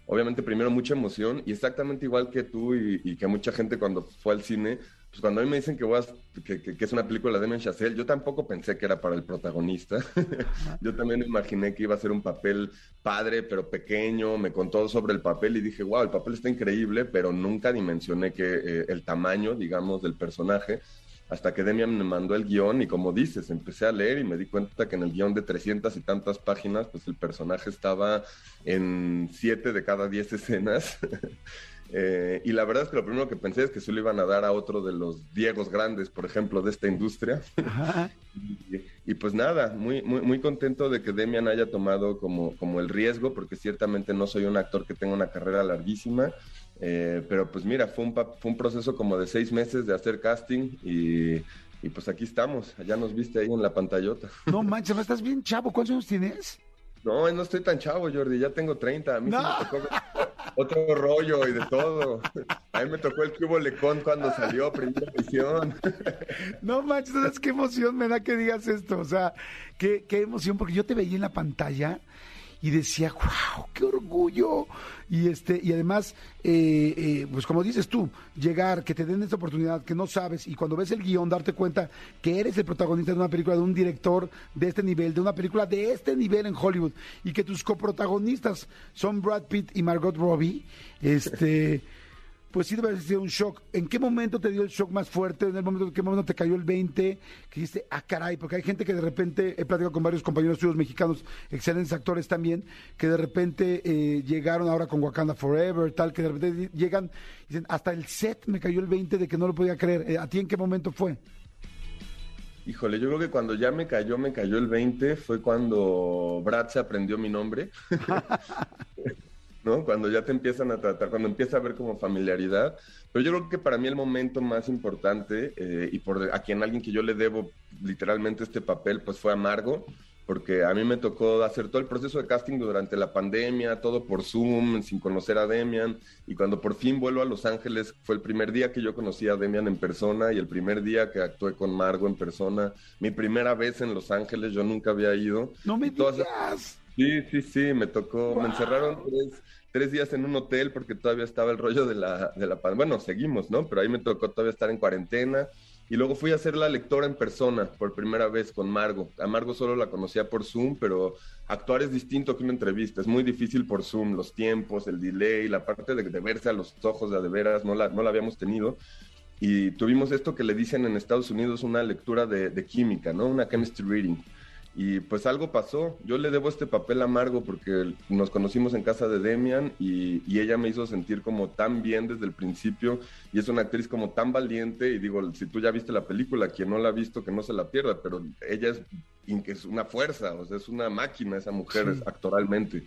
obviamente primero mucha emoción y exactamente igual que tú y, y, que mucha gente cuando fue al cine, pues cuando a mí me dicen que, voy a, que, que, que, es una película de Damien Chazelle, yo tampoco pensé que era para el protagonista. <laughs> yo también imaginé que iba a ser un papel padre, pero pequeño, me contó sobre el papel y dije, wow, el papel está increíble, pero nunca dimensioné que eh, el tamaño, digamos, del personaje hasta que Demian me mandó el guion y como dices, empecé a leer y me di cuenta que en el guion de 300 y tantas páginas, pues el personaje estaba en 7 de cada 10 escenas. <laughs> eh, y la verdad es que lo primero que pensé es que se lo iban a dar a otro de los Diegos grandes, por ejemplo, de esta industria. <laughs> y, y, pues nada, muy, muy, muy contento de que Demian haya tomado como, como el riesgo, porque ciertamente no soy un actor que tenga una carrera larguísima. Eh, pero pues mira, fue un, fue un proceso como de seis meses de hacer casting y, y, pues aquí estamos. Ya nos viste ahí en la pantallota. <laughs> No manches, no estás bien chavo. ¿Cuántos años tienes? No, no estoy tan chavo, Jordi. Ya tengo 30. A mí no. sí me tocó otro rollo y de todo. A mí me tocó el cubo Lecón cuando salió, primera edición. <laughs> No manches, ¿sabes qué emoción me da que digas esto? O sea, qué, qué emoción, porque yo te veía en la pantalla y decía, wow, qué orgullo. Y este, y además, eh, eh, pues como dices tú, llegar, que te den esta oportunidad que no sabes, y cuando ves el guion, darte cuenta que eres el protagonista de una película, de un director de este nivel, de una película de este nivel en Hollywood, y que tus coprotagonistas son Brad Pitt y Margot Robbie, este pues sí debe haber sido un shock. ¿En qué momento te dio el shock más fuerte? ¿En el momento, en qué momento te cayó el 20? Que dijiste, ah, caray, porque hay gente que de repente, he platicado con varios compañeros tuyos mexicanos, excelentes actores también, que de repente eh, llegaron ahora con Wakanda Forever, tal, que de repente llegan y dicen, hasta el set me cayó el 20 de que no lo podía creer. ¿A ti en qué momento fue? Híjole, yo creo que cuando ya me cayó, me cayó el 20, fue cuando Brad se aprendió mi nombre. <laughs> ¿no? Cuando ya te empiezan a tratar, cuando empieza a haber como familiaridad. Pero yo creo que para mí el momento más importante, eh, y por a quien alguien que yo le debo literalmente este papel, pues fue Amargo, porque a mí me tocó hacer todo el proceso de casting durante la pandemia, todo por Zoom, sin conocer a Demian, y cuando por fin vuelvo a Los Ángeles, fue el primer día que yo conocí a Demian en persona y el primer día que actué con Margo en persona, mi primera vez en Los Ángeles, yo nunca había ido. No me digas. Sí, sí, sí, me tocó, wow. me encerraron tres, tres, días en un hotel porque todavía estaba el rollo de la, de la bueno, seguimos, ¿no? Pero ahí me tocó todavía estar en cuarentena y luego fui a hacer la lectora en persona por primera vez con Margo. A Margo solo la conocía por Zoom, pero actuar es distinto que una entrevista, es muy difícil por Zoom, los tiempos, el delay, la parte de, de verse a los ojos de, de veras, no la, no la habíamos tenido. Y tuvimos esto que le dicen en Estados Unidos una lectura de química, ¿no? Una chemistry reading. Y pues algo pasó. Yo le debo este papel amargo porque nos conocimos en casa de Demian y, y, ella me hizo sentir como tan bien desde el principio. Y es una actriz como tan valiente. Y digo, si tú ya viste la película, quien no la ha visto, que no se la pierda. Pero ella es, es una fuerza, o sea, es una máquina esa mujer sí. actoralmente.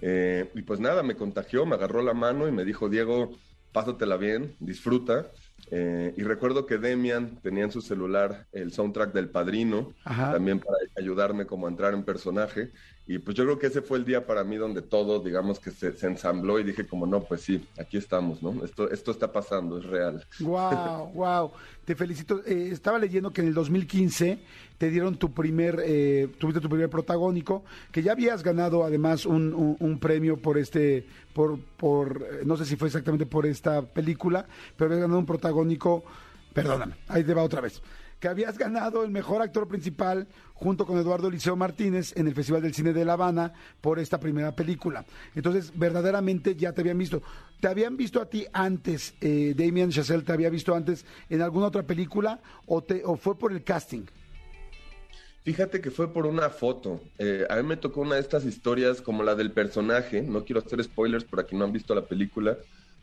Eh, y pues nada, me contagió, me agarró la mano y me dijo, Diego, pásatela bien, disfruta. Eh, y recuerdo que Demian tenía en su celular el soundtrack del Padrino, Ajá. también para ayudarme como a entrar en personaje. Y pues yo creo que ese fue el día para mí donde todo, digamos que se, ensambló y dije como, no, pues sí, aquí estamos, ¿no? Esto, esto está pasando, es real. <laughs> Wow, wow. Te felicito. Eh, estaba leyendo que en el 2015 te dieron tu primer, eh, tuviste tu primer protagónico, que ya habías ganado además un, un, un premio por este, por, por, no sé si fue exactamente por esta película, pero habías ganado un protagónico, perdóname, ahí te va otra vez que habías ganado el mejor actor principal junto con Eduardo Liceo Martínez en el Festival del Cine de La Habana por esta primera película. Entonces, verdaderamente ya te habían visto. ¿Te habían visto a ti antes, eh, Damien Chazelle, te había visto antes en alguna otra película o, te, o fue por el casting? Fíjate que fue por una foto. Eh, a mí me tocó una de estas historias como la del personaje. No quiero hacer spoilers para quien no han visto la película.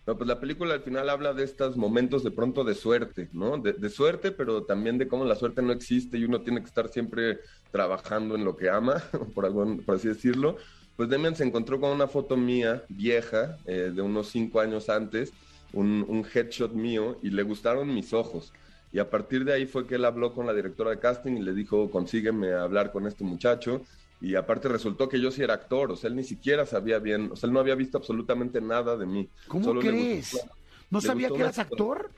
No, pues la película al final habla de estos momentos de pronto de suerte, ¿no? De, suerte, pero también de cómo la suerte no existe y uno tiene que estar siempre trabajando en lo que ama, <laughs> por, por así decirlo. Pues Demian se encontró con una foto mía, vieja, eh, de unos cinco años antes, un, un headshot mío, y le gustaron mis ojos. Y a partir de ahí fue que él habló con la directora de casting y le dijo, consígueme hablar con este muchacho. Y aparte resultó que yo sí era actor, o sea, él ni siquiera sabía bien, o sea, él no había visto absolutamente nada de mí. ¿Cómo crees? ¿No sabía que eras actor?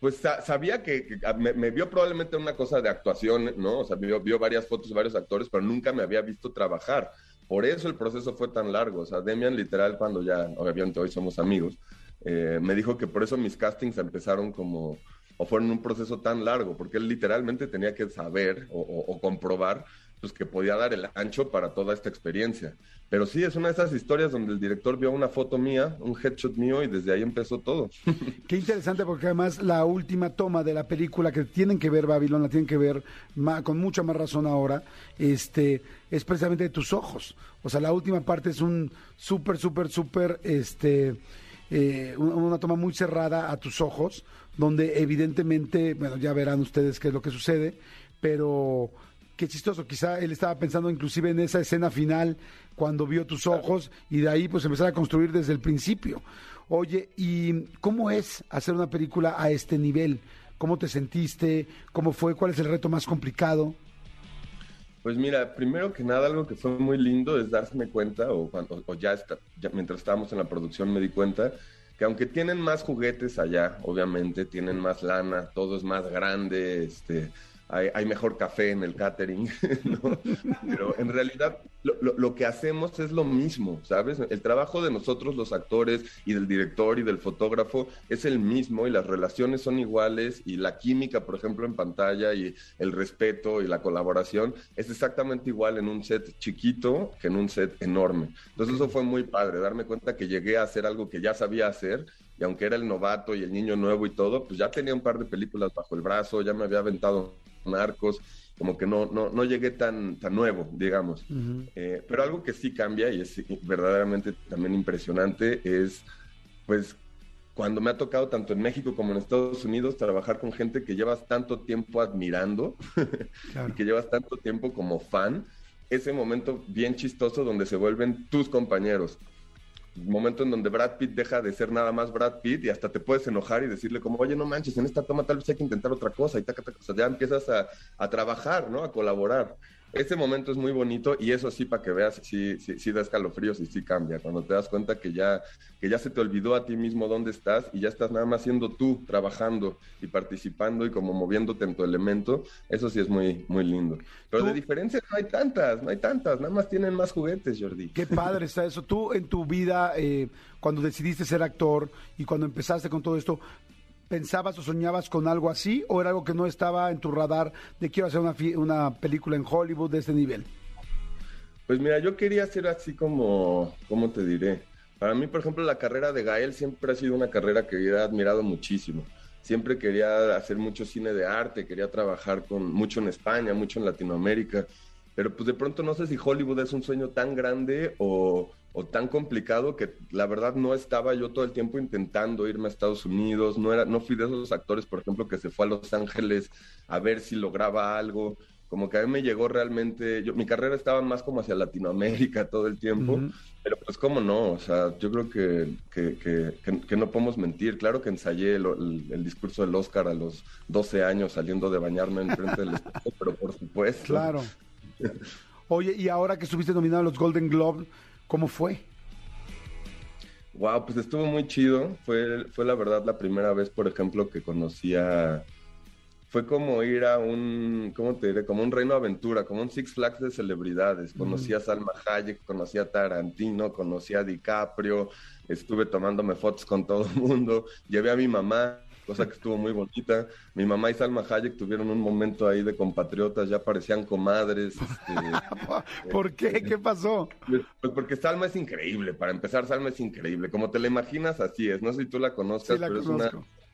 Pues sabía que, me, vio probablemente una cosa de actuación, ¿no? O sea, vio, vio varias fotos de varios actores, pero nunca me había visto trabajar. Por eso el proceso fue tan largo. O sea, Demian literal, cuando ya, obviamente hoy somos amigos, eh, me dijo que por eso mis castings empezaron como, o fueron un proceso tan largo, porque él literalmente tenía que saber o, comprobar pues, que podía dar el ancho para toda esta experiencia. Pero sí, es una de esas historias donde el director vio una foto mía, un headshot mío, y desde ahí empezó todo. <laughs> Qué interesante, porque además la última toma de la película que tienen que ver, Babilón, la tienen que ver con mucha más razón ahora, este, es precisamente de tus ojos. O sea, la última parte es un súper, súper, súper, este, eh, una toma muy cerrada a tus ojos, donde evidentemente, bueno, ya verán ustedes qué es lo que sucede, pero qué chistoso, quizá él estaba pensando inclusive en esa escena final cuando vio tus ojos y de ahí pues empezar a construir desde el principio. Oye, ¿y cómo es hacer una película a este nivel? ¿Cómo te sentiste? ¿Cómo fue? ¿Cuál es el reto más complicado? Pues mira, primero que nada, algo que fue muy lindo es darme cuenta, o, cuando, ya, está, ya mientras estábamos en la producción me di cuenta, que aunque tienen más juguetes allá, obviamente, tienen más lana, todo es más grande, este, hay, mejor café en el catering, <laughs> pero en realidad lo, que hacemos es lo mismo, ¿sabes? El trabajo de nosotros los actores y del director y del fotógrafo es el mismo y las relaciones son iguales y la química, por ejemplo, en pantalla y el respeto y la colaboración es exactamente igual en un set chiquito que en un set enorme. Entonces eso fue muy padre, darme cuenta que llegué a hacer algo que ya sabía hacer y aunque era el novato y el niño nuevo y todo, pues ya tenía un par de películas bajo el brazo, ya me había aventado Marcos, como que no, no, no llegué tan, tan nuevo, digamos. Eh, pero algo que sí cambia y es verdaderamente también impresionante es, pues, cuando me ha tocado tanto en México como en Estados Unidos trabajar con gente que llevas tanto tiempo admirando <laughs> y que llevas tanto tiempo como fan, ese momento bien chistoso donde se vuelven tus compañeros momento en donde Brad Pitt deja de ser nada más Brad Pitt y hasta te puedes enojar y decirle como, oye, no manches, en esta toma tal vez hay que intentar otra cosa y taca, o sea, ya empiezas a, a, trabajar, ¿no? A colaborar. Ese momento es muy bonito y eso sí, para que veas, sí, sí, sí da escalofríos y sí cambia. Cuando te das cuenta que ya, que ya se te olvidó a ti mismo dónde estás y ya estás nada más siendo tú, trabajando y participando y como moviéndote en tu elemento, eso sí es muy, muy lindo. Pero de diferencias no hay tantas, no hay tantas, nada más tienen más juguetes, Jordi. Qué padre está eso. Tú en tu vida, eh, cuando decidiste ser actor y cuando empezaste con todo esto, ¿Pensabas o soñabas con algo así o era algo que no estaba en tu radar de quiero hacer una, una película en Hollywood de este nivel? Pues mira, yo quería hacer así como, ¿cómo te diré? Para mí, por ejemplo, la carrera de Gael siempre ha sido una carrera que he admirado muchísimo. Siempre quería hacer mucho cine de arte, quería trabajar con mucho en España, mucho en Latinoamérica, pero pues de pronto no sé si Hollywood es un sueño tan grande o, o tan complicado que la verdad no estaba yo todo el tiempo intentando irme a Estados Unidos, no era no fui de esos actores, por ejemplo, que se fue a Los Ángeles a ver si lograba algo, como que a mí me llegó realmente, yo mi carrera estaba más como hacia Latinoamérica todo el tiempo, pero pues cómo no, o sea, yo creo que, que, no podemos mentir, claro que ensayé el, discurso del Oscar a los 12 años saliendo de bañarme en frente del espejo, pero por supuesto. Claro. Oye, y ahora que estuviste nominado a los Golden Globe, ¿Cómo fue? Wow, pues estuvo muy chido. Fue, fue la verdad la primera vez, por ejemplo, que conocía. Fue como ir a un, ¿cómo te diré? Como un reino aventura, como un Six Flags de celebridades. Conocí a Salma Hayek, conocí a Tarantino, conocí a DiCaprio, estuve tomándome fotos con todo el mundo. Llevé a mi mamá, cosa que estuvo muy bonita. Mi mamá y Salma Hayek tuvieron un momento ahí de compatriotas, ya parecían comadres. Este, <laughs> ¿Por qué? ¿Qué pasó? Pues, pues porque Salma es increíble, para empezar, Salma es increíble. Como te la imaginas, así es. No sé si tú la conozcas, Sí, la pero es una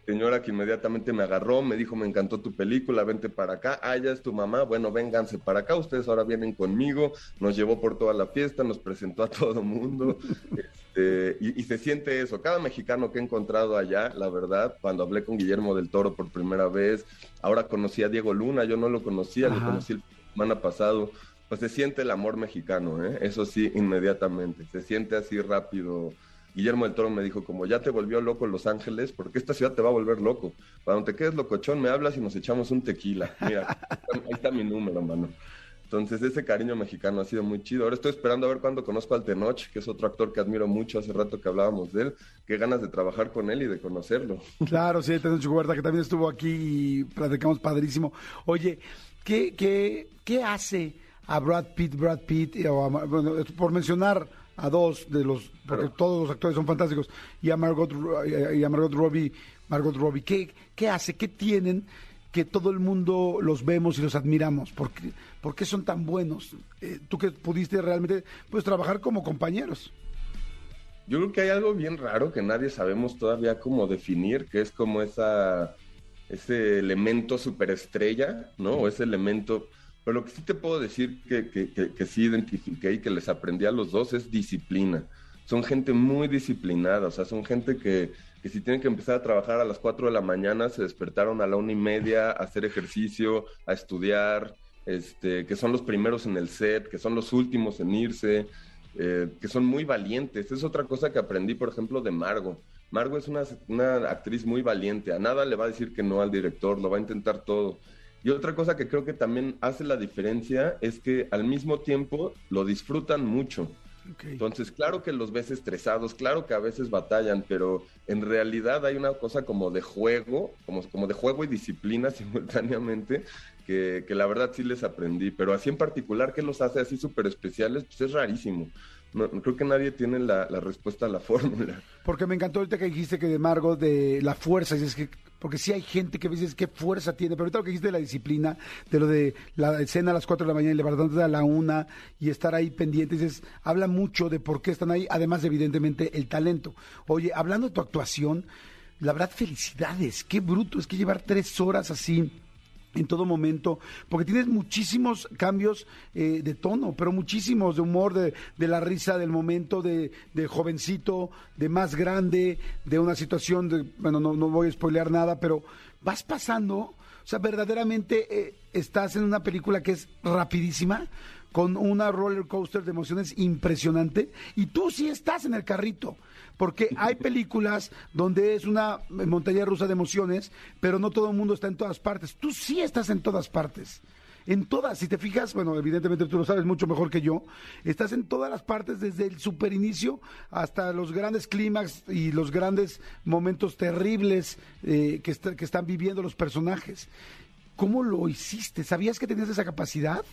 señora que inmediatamente me agarró, me dijo, me encantó tu película, vente para acá, ah, ya es tu mamá, bueno, vénganse para acá, ustedes ahora vienen conmigo, nos llevó por toda la fiesta, nos presentó a todo mundo, <laughs> este, y, y se siente eso, cada mexicano que he encontrado allá, la verdad, cuando hablé con Guillermo del Toro por primera vez, ahora conocí a Diego Luna, yo no lo conocía, lo conocí el semana pasado, pues se siente el amor mexicano, ¿eh? eso sí, inmediatamente, se siente así rápido. Guillermo del Toro me dijo, como ya te volvió loco Los Ángeles, porque esta ciudad te va a volver loco. Para donde te quedes locochón, me hablas y nos echamos un tequila. Mira, <laughs> ahí está mi número, mano. Entonces, ese cariño mexicano ha sido muy chido. Ahora estoy esperando a ver cuándo conozco al Tenoch, que es otro actor que admiro mucho, hace rato que hablábamos de él. Qué ganas de trabajar con él y de conocerlo. <laughs> Claro, sí, tenemos Huerta, que también estuvo aquí y platicamos padrísimo. Oye, ¿qué, qué, qué hace a Brad Pitt, Brad Pitt, o a bueno, por mencionar a dos de los, porque todos los actores son fantásticos, y a Margot, y a Margot Robbie, Margot Robbie, ¿qué, qué hace, qué tienen que todo el mundo los vemos y los admiramos? ¿Por qué, son tan buenos? Eh, tú que pudiste realmente pues trabajar como compañeros. Yo creo que hay algo bien raro que nadie sabemos todavía cómo definir, que es como esa, ese elemento superestrella, ¿no? O ese elemento... Pero lo que sí te puedo decir que, que, que, que sí identifiqué y que les aprendí a los dos es disciplina. Son gente muy disciplinada, o sea, son gente que, que si tienen que empezar a trabajar a las 4 de la mañana, se despertaron a la una y media a hacer ejercicio, a estudiar, este, que son los primeros en el set, que son los últimos en irse, eh, que son muy valientes. Es otra cosa que aprendí, por ejemplo, de Margo. Margo es una, una actriz muy valiente, a nada le va a decir que no al director, lo va a intentar todo. Y otra cosa que creo que también hace la diferencia es que al mismo tiempo lo disfrutan mucho. Entonces, claro que los ves estresados, claro que a veces batallan, pero en realidad hay una cosa como de juego, como, como de juego y disciplina <laughs> simultáneamente, que, que la verdad sí les aprendí. Pero así en particular, que los hace así súper especiales? Pues es rarísimo. No, creo que nadie tiene la, respuesta a la <laughs> fórmula. Porque me encantó ahorita que dijiste que de Margot de la fuerza, y es que, porque sí hay gente que dices qué fuerza tiene, pero ahorita lo que dijiste de la disciplina, de lo de la escena a las 4 de la mañana y levantándote a la una y estar ahí pendiente, dices, habla mucho de por qué están ahí, además de, evidentemente el talento. Oye, hablando de tu actuación, la verdad felicidades, qué bruto es que llevar tres horas así en todo momento, porque tienes muchísimos cambios eh, de tono, pero muchísimos de humor, de, de la risa del momento, de, de, jovencito, de más grande, de una situación, de, bueno, no, no voy a spoilear nada, pero vas pasando, o sea, verdaderamente eh, estás en una película que es rapidísima, con una roller coaster de emociones impresionante, y tú sí estás en el carrito porque hay <laughs> películas donde es una montaña rusa de emociones, pero no todo el mundo está en todas partes. Tú sí estás en todas partes. En todas, si te fijas, bueno, evidentemente tú lo sabes mucho mejor que yo, estás en todas las partes, desde el super inicio hasta los grandes clímax y los grandes momentos terribles eh, que están viviendo los personajes. ¿Cómo lo hiciste? ¿Sabías que tenías esa capacidad?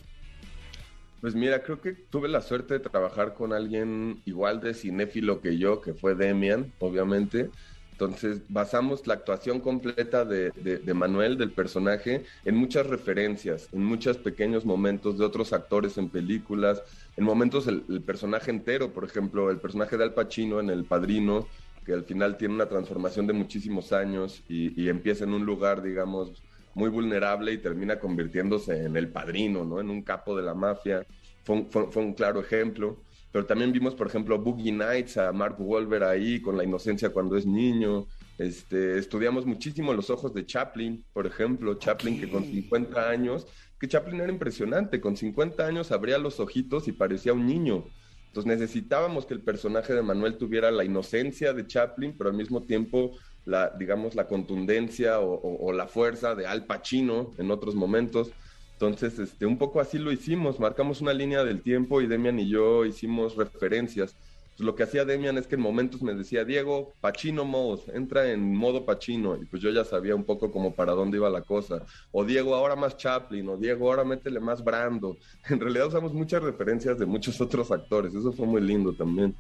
Pues mira, creo que tuve la suerte de trabajar con alguien igual de cinéfilo que yo, que fue Demian, obviamente. Entonces basamos la actuación completa de, de, Manuel, del personaje, en muchas referencias, en muchos pequeños momentos de otros actores en películas, en momentos el, personaje entero, por ejemplo, el personaje de Al Pacino en El Padrino, que al final tiene una transformación de muchísimos años y empieza en un lugar, digamos, muy vulnerable y termina convirtiéndose en el padrino, ¿no? En un capo de la mafia. Fue un, fue, fue un claro ejemplo. Pero también vimos, por ejemplo, Boogie Nights, a Mark Wolver ahí con la inocencia cuando es niño. Este, estudiamos muchísimo los ojos de Chaplin, por ejemplo. Chaplin que con 50 años, que Chaplin era impresionante, con 50 años abría los ojitos y parecía un niño. Entonces necesitábamos que el personaje de Manuel tuviera la inocencia de Chaplin, pero al mismo tiempo la, digamos, la contundencia o, la fuerza de Al Pacino en otros momentos. Entonces, este, un poco así lo hicimos, marcamos una línea del tiempo y Demian y yo hicimos referencias. Pues lo que hacía Demian es que en momentos me decía, Diego, Pacino mode, entra en modo Pacino. Y pues yo ya sabía un poco como para dónde iba la cosa. O Diego, ahora más Chaplin, o Diego, ahora métele más Brando. <laughs> En realidad usamos muchas referencias de muchos otros actores, eso fue muy lindo también.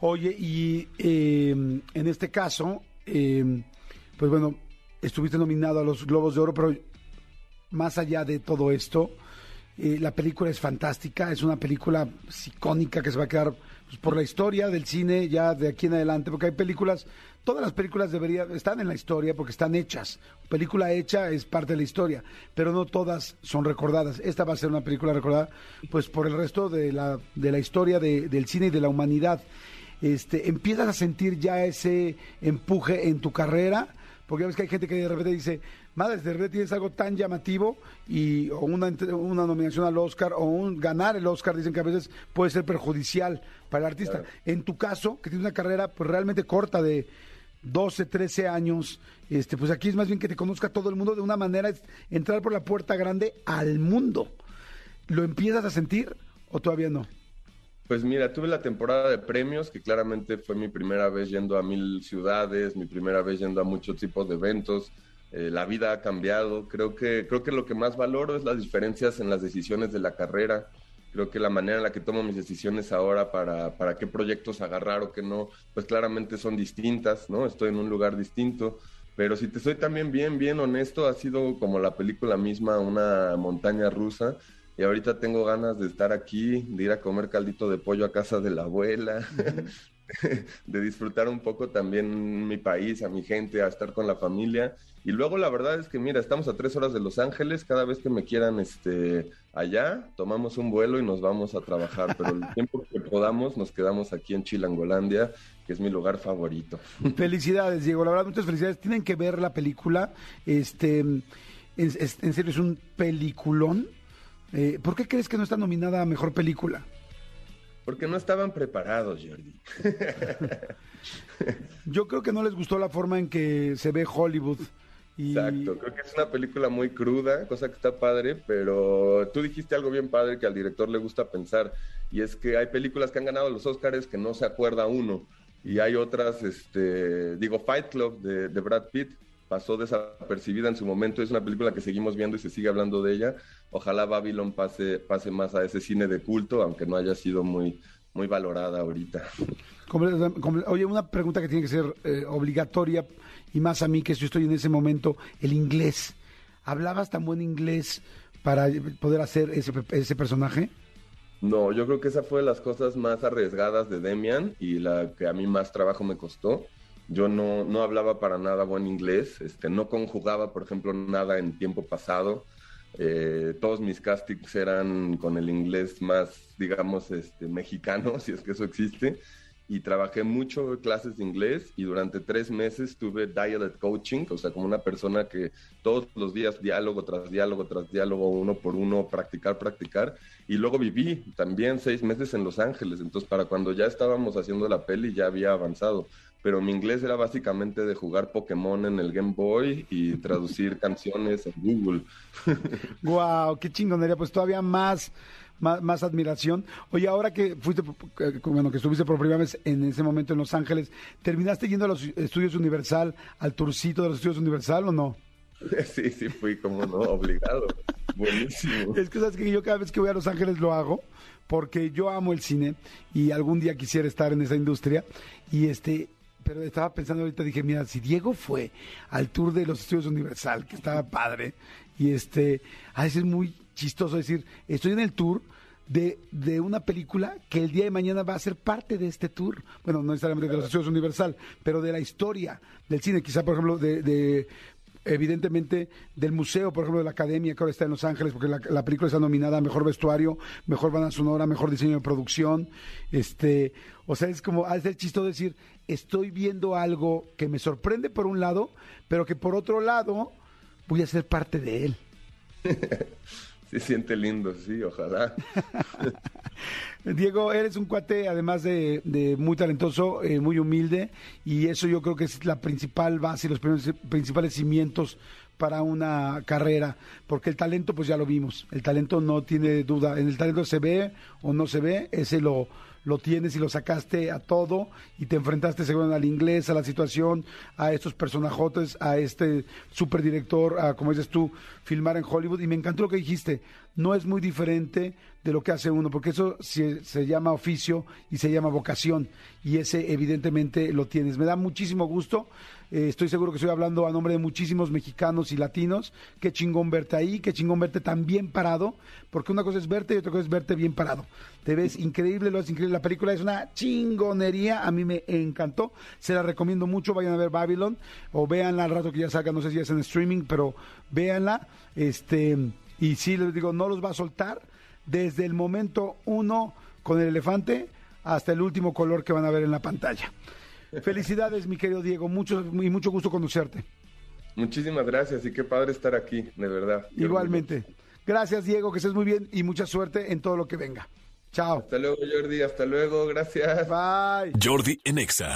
Oye, y eh, en este caso, eh, pues bueno, estuviste nominado a los Globos de Oro, pero más allá de todo esto, eh, la película es fantástica, es una película icónica que se va a quedar pues, por la historia del cine ya de aquí en adelante, porque hay películas, todas las películas deberían están en la historia porque están hechas. Película hecha es parte de la historia, pero no todas son recordadas. Esta va a ser una película recordada pues por el resto de la, de la historia de- del cine y de la humanidad. Este, empiezas a sentir ya ese empuje en tu carrera, porque ya ves que hay gente que de repente dice, madre, de repente tienes algo tan llamativo y o una nominación al Oscar o un ganar el Oscar, dicen que a veces puede ser perjudicial para el artista. En tu caso, que tienes una carrera pues realmente corta de 12, 13 años, este, pues aquí es más bien que te conozca todo el mundo de una manera, es entrar por la puerta grande al mundo. ¿Lo empiezas a sentir o todavía no? Pues mira, tuve la temporada de premios, que claramente fue mi primera vez yendo a mil ciudades, mi primera vez yendo a muchos tipos de eventos. Eh, la vida ha cambiado. Creo que, creo que lo que más valoro es las diferencias en las decisiones de la carrera. Creo que la manera en la que tomo mis decisiones ahora para, para qué proyectos agarrar o qué no, pues claramente son distintas, ¿no? Estoy en un lugar distinto. Pero si te soy también bien, bien honesto, ha sido como la película misma, una montaña rusa. Y ahorita tengo ganas de estar aquí, de ir a comer caldito de pollo a casa de la abuela, <laughs> de disfrutar un poco también mi país, a mi gente, a estar con la familia. Y luego la verdad es que, mira, estamos a tres horas de Los Ángeles, cada vez que me quieran este, allá, tomamos un vuelo y nos vamos a trabajar, pero el <laughs> tiempo que podamos nos quedamos aquí en Chilangolandia, que es mi lugar favorito. <laughs> Felicidades, Diego. La verdad, muchas felicidades. Tienen que ver la película. Este, en, serio, es un peliculón. Eh, ¿Por qué crees que no está nominada a mejor película? Porque no estaban preparados, Jordi. <laughs> Yo creo que no les gustó la forma en que se ve Hollywood. Y Exacto, creo que es una película muy cruda, cosa que está padre, pero tú dijiste algo bien padre que al director le gusta pensar, y es que hay películas que han ganado los Oscars que no se acuerda uno, y hay otras, este, digo, Fight Club de, de Brad Pitt pasó desapercibida en su momento, es una película que seguimos viendo y se sigue hablando de ella, ojalá Babylon pase, pase más a ese cine de culto, aunque no haya sido muy, muy valorada ahorita. Oye, una pregunta que tiene que ser eh, obligatoria, y más a mí que yo estoy en ese momento, el inglés. ¿Hablabas tan buen inglés para poder hacer ese, ese personaje? No, yo creo que esa fue de las cosas más arriesgadas de Demian y la que a mí más trabajo me costó. Yo no, no hablaba para nada buen inglés, este, no conjugaba, por ejemplo, nada en tiempo pasado. Eh, todos mis castings eran con el inglés más, digamos, este, mexicano, <laughs> si es que eso existe. Y trabajé mucho clases de inglés y durante tres meses tuve dialect coaching, o sea, como una persona que todos los días diálogo tras diálogo tras diálogo, uno por uno, practicar, practicar. Y luego viví también seis meses en Los Ángeles, entonces para cuando ya estábamos haciendo la peli ya había avanzado. Pero mi inglés era básicamente de jugar Pokémon en el Game Boy y traducir <laughs> canciones en Google. <laughs> Wow, qué chingonería, pues todavía más, más, más admiración. Oye, ahora que fuiste, eh, bueno, que estuviste por primera vez en ese momento en Los Ángeles, ¿terminaste yendo a los estudios Universal, al tourcito de los estudios Universal o no? <laughs> Sí, sí, fui como no, obligado. Buenísimo. Es que sabes que yo cada vez que voy a Los Ángeles lo hago porque yo amo el cine y algún día quisiera estar en esa industria y este pero estaba pensando ahorita dije mira si Diego fue al tour de los estudios Universal que estaba padre y este a veces es muy chistoso decir estoy en el tour de, de una película que el día de mañana va a ser parte de este tour. Bueno, no necesariamente de los estudios Universal, pero de la historia del cine. Quizá, por ejemplo, de, de evidentemente del museo, por ejemplo, de la academia que ahora está en Los Ángeles, porque la, la película está nominada a mejor vestuario, mejor banda sonora, mejor diseño de producción. Este, o sea, es como, es el chisto decir, estoy viendo algo que me sorprende por un lado, pero que por otro lado voy a ser parte de él. <laughs> <laughs> Se siente lindo, sí, ojalá. <laughs> Diego, eres un cuate, además de, muy talentoso, eh, muy humilde, y eso yo creo que es la principal base los principales cimientos para una carrera, porque el talento, pues ya lo vimos, el talento no tiene duda, en el talento se ve o no se ve, ese lo, lo tienes y lo sacaste a todo y te enfrentaste según al inglés, a la situación, a estos personajotes, a este superdirector, a como dices tú, filmar en Hollywood. Y me encantó lo que dijiste. no es muy diferente de lo que hace uno, porque eso se, se llama oficio y se llama vocación, y ese evidentemente lo tienes. Me da muchísimo gusto, eh, estoy seguro que estoy hablando a nombre de muchísimos mexicanos y latinos, qué chingón verte ahí, qué chingón verte tan bien parado, porque una cosa es verte y otra cosa es verte bien parado. Te ves increíble, lo ves increíble, la película es una chingonería, a mí me encantó, se la recomiendo mucho, vayan a ver Babylon, o véanla al rato que ya salga, no sé si es en streaming, pero véanla, este, y sí les digo, no los va a soltar, desde el momento uno con el elefante hasta el último color que van a ver en la pantalla. Felicidades, mi querido Diego, mucho y mucho gusto conocerte. Muchísimas gracias y qué padre estar aquí, de verdad. Igualmente. Gracias, Diego, que estés muy bien y mucha suerte en todo lo que venga. Chao. Hasta luego, Jordi, hasta luego, gracias. Bye. Jordi en Exa.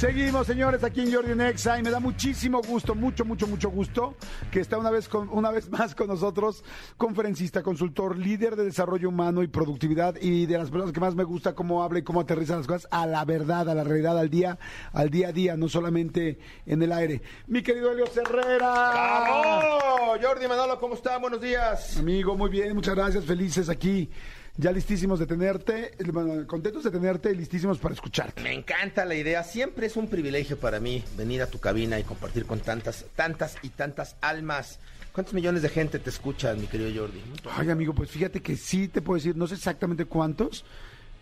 Seguimos, señores, aquí en Jordi Nexa y me da muchísimo gusto, mucho, mucho, mucho gusto que está una vez, con, una vez más con nosotros, conferencista, consultor, líder de desarrollo humano y productividad y de las personas que más me gusta cómo habla y cómo aterriza las cosas a la verdad, a la realidad, al día, al día a día, no solamente en el aire. Mi querido Elio Herrera. ¡Vamos! Jordi Manolo, ¿cómo está? Buenos días. Amigo, muy bien, muchas gracias, felices aquí. Ya listísimos de tenerte, bueno, contentos de tenerte, listísimos para escucharte. Me encanta la idea. Siempre es un privilegio para mí venir a tu cabina y compartir con tantas, tantas y tantas almas. ¿Cuántos millones de gente te escuchan, mi querido Jordi? Ay, amigo, pues fíjate que sí te puedo decir, no sé exactamente cuántos,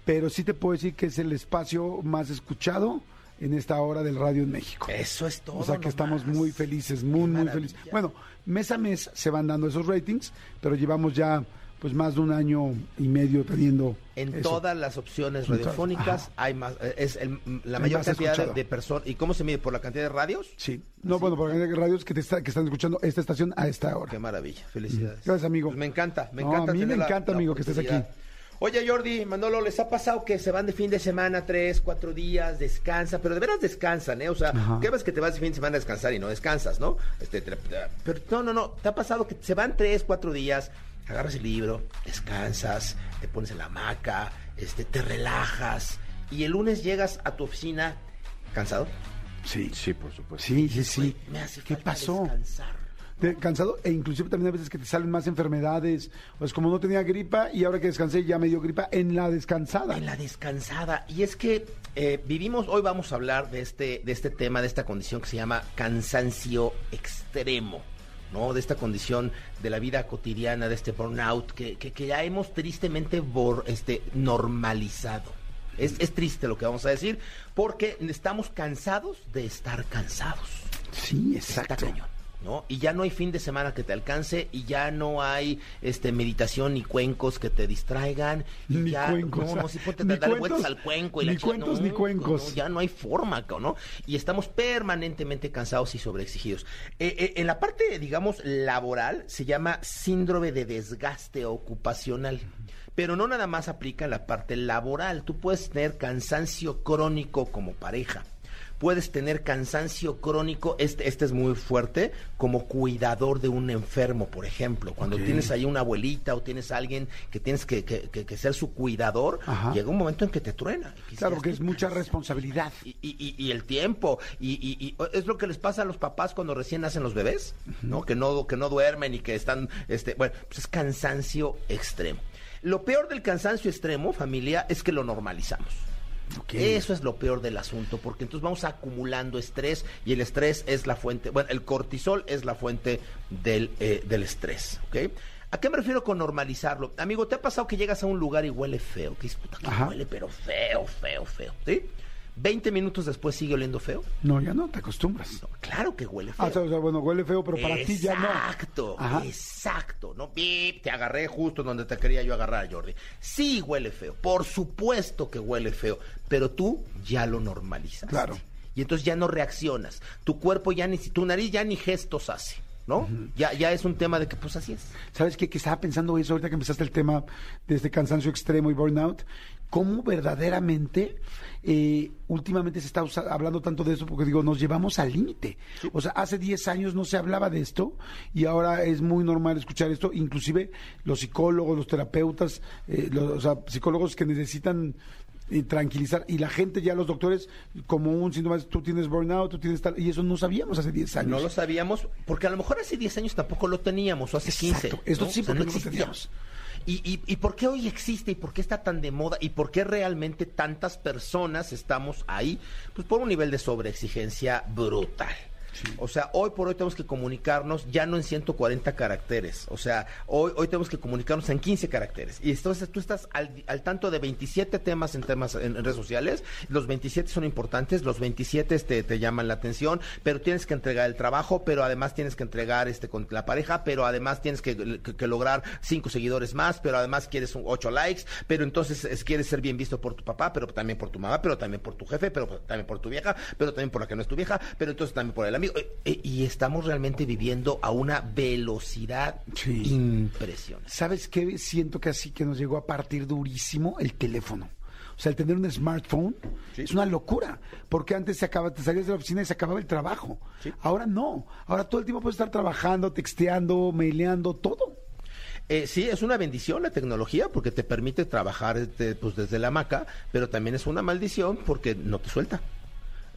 pero sí te puedo decir que es el espacio más escuchado en esta hora del radio en México. Eso es todo. O sea que nomás. estamos muy felices, muy, muy felices. Bueno, mes a mes se van dando esos ratings, pero llevamos ya pues más de un año y medio teniendo En eso. todas las opciones radiofónicas Ajá. hay más, eh, es el- la El mayor cantidad de, escuchado. de personas. ¿Y cómo se mide? ¿Por la cantidad de radios? Sí. No, bueno, porque hay radios que, te está- que están escuchando esta estación a esta hora. Qué maravilla. Felicidades. Gracias, amigo. Pues me encanta, me No, encanta. a mí me la- encanta, la amigo, que estés aquí. Oye, Jordi, Manolo, ¿les ha pasado que se van de fin de semana, tres, cuatro días, descansan? Pero de veras descansan, ¿eh? O sea, Ajá. ¿qué ves que te vas de fin de semana a descansar y no descansas, no? Este, te- pero no, no, no. ¿Te ha pasado que se van tres, cuatro días, agarras el libro, descansas, te pones en la hamaca, este, te relajas y el lunes llegas a tu oficina cansado? Sí. Sí, por supuesto. Sí, sí, sí. Me hace ¿Qué falta pasó? descansar. De- cansado e inclusive también a veces que te salen más enfermedades. Pues como no tenía gripa y ahora que descansé ya me dio gripa en la descansada. En la descansada. Y es que eh, vivimos, hoy vamos a hablar de este, de este tema, de esta condición que se llama cansancio extremo. ¿No? De esta condición de la vida cotidiana, de este burnout, que, que, que ya hemos tristemente bor- este, normalizado. Es, es triste lo que vamos a decir, porque estamos cansados de estar cansados. Sí, Está exacto. cañón, ¿no? Y ya no hay fin de semana que te alcance y ya no hay este meditación ni cuencos que te distraigan. Y Ni ya, cuencos. No, no, sí ponte Ni cuentos, vueltas al cuenco. Y la ni cuentos, no, ni cuencos. no, ya no hay forma, ¿no? Y estamos permanentemente cansados y sobreexigidos. Eh, eh, en la parte, digamos, laboral se llama síndrome de desgaste ocupacional. Pero no nada más aplica en la parte laboral. Tú puedes tener cansancio crónico como pareja. Puedes tener cansancio crónico, este, este es muy fuerte, como cuidador de un enfermo, por ejemplo. Cuando tienes ahí una abuelita o tienes a alguien que tienes que, que- que- que ser su cuidador, Ajá. llega un momento en que te truena. Claro, "Ya porque es mucha cansado". responsabilidad. Y, y- y- el tiempo y, y- y es lo que les pasa a los papás cuando recién nacen los bebés no que no que no duermen y que están este bueno pues es cansancio extremo lo peor del cansancio extremo familia es que lo normalizamos Eso es lo peor del asunto, porque entonces vamos acumulando estrés y el estrés es la fuente, bueno, el cortisol es la fuente del, eh, del estrés, ¿ok? ¿A qué me refiero con normalizarlo? Amigo, ¿te ha pasado que llegas a un lugar y huele feo? Que dices, puta, que huele, pero feo, feo, feo, ¿sí? 20 minutos después sigue oliendo feo. No, ya no, te acostumbras. No, claro que huele feo. Ah, o sea, o sea, bueno, huele feo, pero para ti ya no. Exacto, exacto. No, Bip, te agarré justo donde te quería yo agarrar, Jordi. Sí huele feo, por supuesto que huele feo, pero tú ya lo normalizas. Claro. Y entonces ya no reaccionas. Tu cuerpo ya ni, tu nariz ya ni gestos hace, ¿no? Ya, ya es un tema de que pues así es. ¿Sabes qué? Que estaba pensando eso ahorita que empezaste el tema de este cansancio extremo y burnout. ¿Cómo verdaderamente eh, últimamente se está hablando tanto de eso? Porque digo, nos llevamos al límite. O sea, hace 10 años no se hablaba de esto y ahora es muy normal escuchar esto. Inclusive los psicólogos, los terapeutas, eh, los, o sea, psicólogos que necesitan eh, tranquilizar. Y la gente ya, los doctores, como un síntoma, tú tienes burnout, tú tienes tal, y eso no sabíamos hace 10 años. No lo sabíamos, porque a lo mejor hace 10 años tampoco lo teníamos, o hace 15. Exacto. Esto ¿no? sí, O sea, porque no lo teníamos. ¿Y, y, y por qué hoy existe y por qué está tan de moda y por qué realmente tantas personas estamos ahí? Pues por un nivel de sobreexigencia brutal. O sea, hoy por hoy tenemos que comunicarnos ya no en 140 caracteres. O sea, hoy, hoy tenemos que comunicarnos en 15 caracteres. Y entonces tú estás al, al tanto de 27 temas en temas en, redes sociales. Los 27 son importantes, los 27 te, te llaman la atención, pero tienes que entregar el trabajo, pero además tienes que entregar este con la pareja, pero además tienes que, que- lograr cinco seguidores más, pero además quieres un, ocho likes, pero entonces es- quieres ser bien visto por tu papá, pero también por tu mamá, pero también por tu jefe, pero también por tu vieja, pero también por la que no es tu vieja, pero entonces también por el amigo. Eh, eh, Y estamos realmente viviendo a una velocidad Sí. impresionante. ¿Sabes qué? Siento que así que nos llegó a partir durísimo el teléfono. O sea, el tener un smartphone es una locura. Porque antes se acaba, te salías de la oficina y se acababa el trabajo. Ahora no. Ahora todo el tiempo puedes estar trabajando, texteando, maileando, todo. Eh, sí, es una bendición la tecnología porque te permite trabajar este, pues, desde la hamaca, pero también es una maldición porque no te suelta.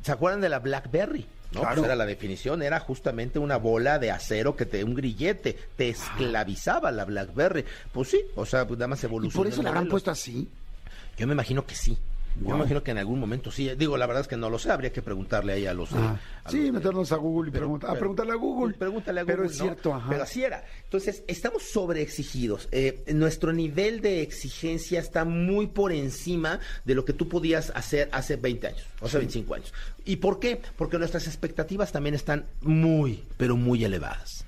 ¿Se acuerdan de la BlackBerry? No, Claro. Pues era la definición, era justamente una bola de acero que te, un grillete, te esclavizaba la BlackBerry. Pues sí, o sea, pues nada más Y evolucionó. por eso la habrán puesto así. Yo me imagino que sí. Yo Wow. me imagino que en algún momento sí. Digo, la verdad es que no lo sé, habría que preguntarle ahí a los... eh, Ah, a sí, los meternos a Google y pero- a preguntarle a Google. Pregúntale a Google. Pero es ¿no? cierto, ajá. Pero así era. Entonces, estamos sobreexigidos. Eh, nuestro nivel de exigencia está muy por encima de lo que tú podías hacer hace 20 años, o hace 25 años. ¿Y por qué? Porque nuestras expectativas también están muy, pero muy elevadas.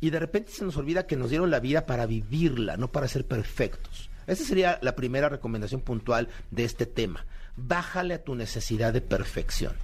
Y de repente se nos olvida que nos dieron la vida para vivirla, no para ser perfectos. Esa sería la primera recomendación puntual de este tema. Bájale a tu necesidad de perfección.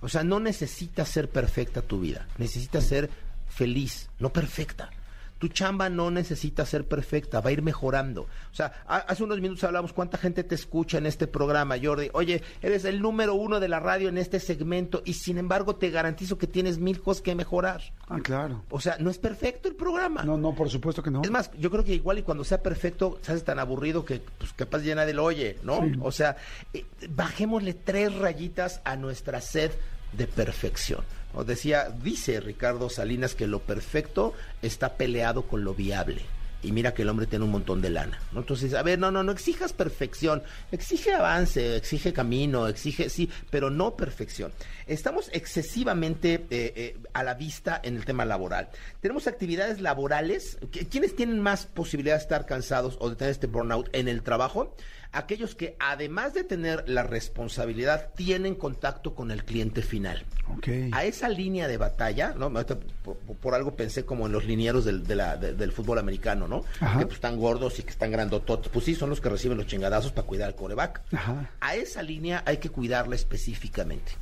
O sea, no necesitas ser perfecta tu vida, necesitas ser feliz, no perfecta. Tu chamba no necesita ser perfecta, va a ir mejorando. O sea, ha- hace unos minutos hablamos cuánta gente te escucha en este programa, Jordi. Oye, eres el número uno de la radio en este segmento y sin embargo te garantizo que tienes mil cosas que mejorar. Ah, claro. O sea, no es perfecto el programa. No, no, por supuesto que no. Es más, yo creo que igual y cuando sea perfecto, se hace tan aburrido que pues capaz nadie lo oye, ¿no? Sí. O sea, eh, bajémosle tres rayitas a nuestra sed de perfección. O decía, dice Ricardo Salinas que lo perfecto está peleado con lo viable. Y mira que el hombre tiene un montón de lana. ¿no? Entonces, a ver, no, no, no exijas perfección. Exige avance, exige camino, exige, sí, pero no perfección. Estamos excesivamente eh, eh, a la vista en el tema laboral. Tenemos actividades laborales. ¿Qui- ¿Quiénes tienen más posibilidad de estar cansados o de tener este burnout en el trabajo? Aquellos que, además de tener la responsabilidad, tienen contacto con el cliente final a esa línea de batalla, ¿no? Por, por algo pensé como en los linieros del, de la- de- del fútbol americano, ¿no? Ajá. Que pues, están gordos y que están grandototes. Pues sí, son los que reciben los chingadazos para cuidar al coreback. Ajá. A esa línea hay que cuidarla específicamente.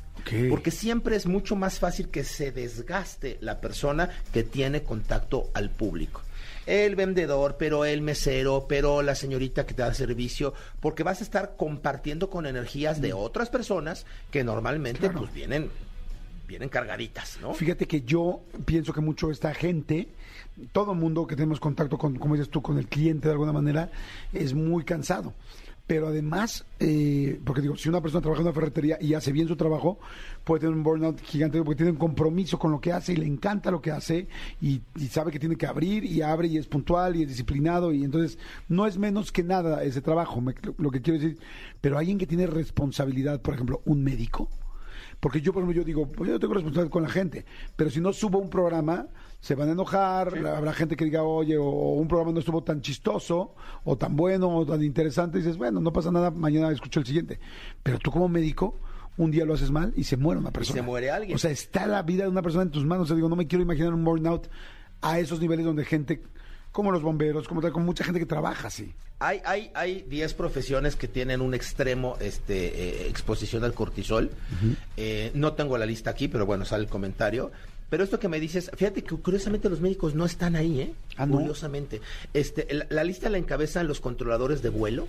Porque siempre es mucho más fácil que se desgaste la persona que tiene contacto al público. El vendedor, pero el mesero, pero la señorita que te da servicio, porque vas a estar compartiendo con energías de otras personas que normalmente Claro. pues vienen vienen cargaditas, ¿no? Fíjate que yo pienso que mucho esta gente, todo el mundo que tenemos contacto con, como dices tú, con el cliente de alguna manera, es muy cansado. Pero además, eh, porque digo, si una persona trabaja en una ferretería y hace bien su trabajo, puede tener un burnout gigante porque tiene un compromiso con lo que hace y le encanta lo que hace y, y sabe que tiene que abrir y abre y es puntual y es disciplinado y entonces no es menos que nada ese trabajo, me- lo que quiero decir. Pero alguien que tiene responsabilidad, por ejemplo, un médico, porque yo, por ejemplo, yo digo, pues yo tengo responsabilidad con la gente, pero si no subo un programa, se van a enojar, habrá gente que diga, oye, o, un programa no estuvo tan chistoso, o tan bueno, o tan interesante, y dices, bueno, no pasa nada, mañana escucho el siguiente. Pero tú como médico, un día lo haces mal y se muere una persona. se muere alguien. O sea, está la vida de una persona en tus manos. O sea, digo, no me quiero imaginar un burnout a esos niveles donde gente, como los bomberos, como tal, con mucha gente que trabaja así. Hay, hay, hay 10 profesiones que tienen un extremo este, eh, exposición al cortisol. Eh, no tengo la lista aquí, pero bueno, sale el comentario. Pero esto que me dices, fíjate que curiosamente los médicos no están ahí, ¿eh? Ah, ¿no? Curiosamente. Este, la, la lista la encabezan los controladores de vuelo.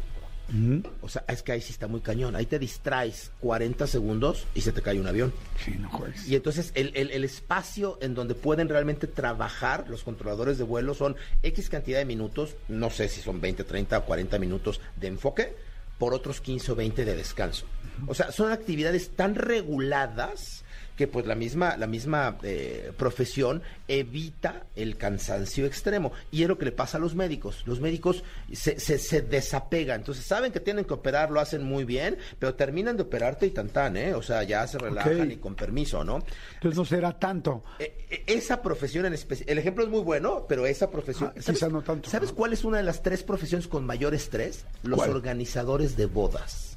O sea, es que ahí sí está muy cañón. Ahí te distraes 40 segundos y se te cae un avión. Sí, no juegues. Y entonces el, el- el espacio en donde pueden realmente trabajar los controladores de vuelo son X cantidad de minutos, no sé si son 20, 30 o 40 minutos de enfoque, por otros 15 o 20 de descanso. O sea, son actividades tan reguladas que pues la misma, la misma eh, profesión evita el cansancio extremo. Y es lo que le pasa a los médicos. Los médicos se, se, se desapegan. Entonces saben que tienen que operar, lo hacen muy bien, pero terminan de operarte y tan tan, ¿eh? O sea, ya se relajan y con permiso, ¿no? Entonces no será tanto. Eh, eh, esa profesión en especial, el ejemplo es muy bueno, pero esa profesión, Ah, quizá no tanto. ¿sabes cuál es una de las tres profesiones con mayor estrés? Los ¿Cuál? organizadores de bodas.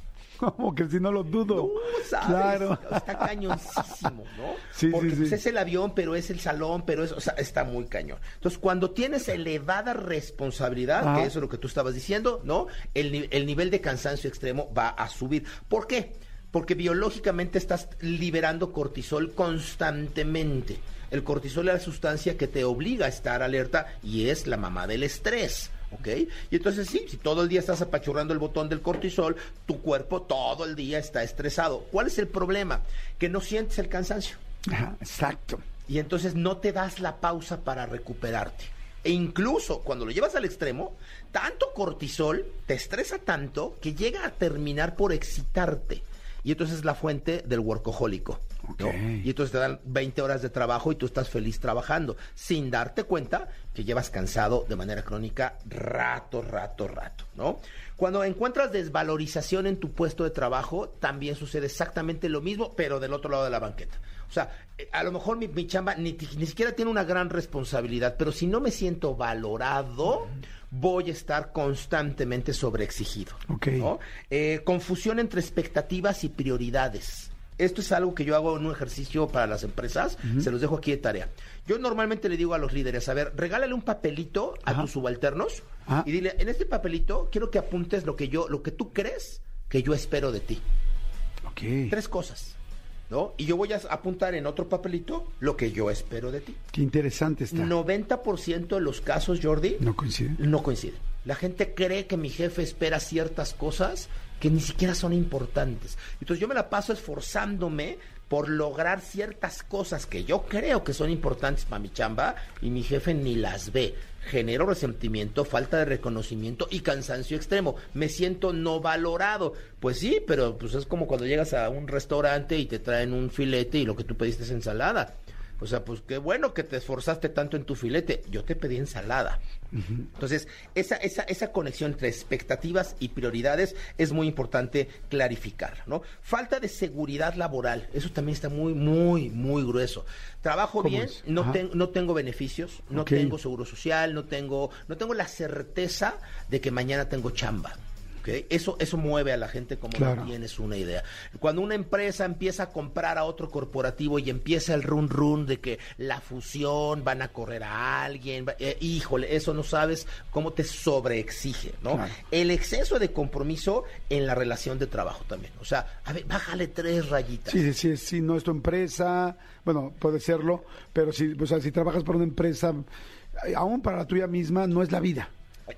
Como que si no lo dudo. No, ¿sabes? Claro. Está cañoncísimo, ¿no? <laughs> Sí, Porque sí. pues, es el avión, pero es el salón, pero es, o sea, está muy cañón. Entonces, cuando tienes elevada responsabilidad, Ajá. que eso es lo que tú estabas diciendo, ¿no? El, el nivel de cansancio extremo va a subir. ¿Por qué? Porque biológicamente estás liberando cortisol constantemente. El cortisol es la sustancia que te obliga a estar alerta y es la mamá del estrés. ¿Ok? Y entonces sí, si todo el día estás apachurrando el botón del cortisol, tu cuerpo todo el día está estresado. ¿Cuál es el problema? Que no sientes el cansancio. Ajá, exacto. Y entonces no te das la pausa para recuperarte. E incluso cuando lo llevas al extremo, tanto cortisol te estresa tanto que llega a terminar por excitarte. Y entonces es la fuente del workahólico. Y entonces te dan 20 horas de trabajo y tú estás feliz trabajando, sin darte cuenta que llevas cansado de manera crónica rato, rato, rato, ¿no? Cuando encuentras desvalorización en tu puesto de trabajo, también sucede exactamente lo mismo, pero del otro lado de la banqueta. O sea, eh, a lo mejor mi, mi chamba ni, ni siquiera tiene una gran responsabilidad, pero si no me siento valorado, voy a estar constantemente sobreexigido. Eh, confusión entre expectativas y prioridades. Esto es algo que yo hago en un ejercicio para las empresas, se los dejo aquí de tarea. Yo normalmente le digo a los líderes, a ver, regálale un papelito a tus subalternos Ajá. y dile, en este papelito quiero que apuntes lo que yo, lo que tú crees que yo espero de ti. Ok. Tres cosas, ¿no? Y yo voy a apuntar en otro papelito lo que yo espero de ti. Qué interesante está. 90% de los casos, Jordi, No coincide. no coincide. La gente cree que mi jefe espera ciertas cosas que ni siquiera son importantes. Entonces yo me la paso esforzándome por lograr ciertas cosas que yo creo que son importantes para mi chamba y mi jefe ni las ve. Genero resentimiento, falta de reconocimiento y cansancio extremo. Me siento no valorado. Pues sí, pero pues es como cuando llegas a un restaurante y te traen un filete y lo que tú pediste es ensalada. O sea, pues qué bueno que te esforzaste tanto en tu filete. Yo te pedí ensalada. Entonces, esa, esa, esa conexión entre expectativas y prioridades es muy importante clarificar, ¿no? Falta de seguridad laboral, eso también está muy, muy, muy grueso. Trabajo ¿Cómo bien, es? no, ten- no tengo beneficios, no tengo seguro social, no tengo, no tengo la certeza de que mañana tengo chamba. Eso, eso mueve a la gente como Claro. no tienes una idea. Cuando una empresa empieza a comprar a otro corporativo y empieza el run run de que la fusión, van a correr a alguien, eh, híjole, eso no sabes cómo te sobreexige, ¿no? Claro. El exceso de compromiso en la relación de trabajo también. O sea, a ver, bájale tres rayitas. Sí, sí, sí, no es tu empresa, bueno, puede serlo, pero si, o sea, si trabajas para una empresa, eh, aún para la tuya misma, no es la vida.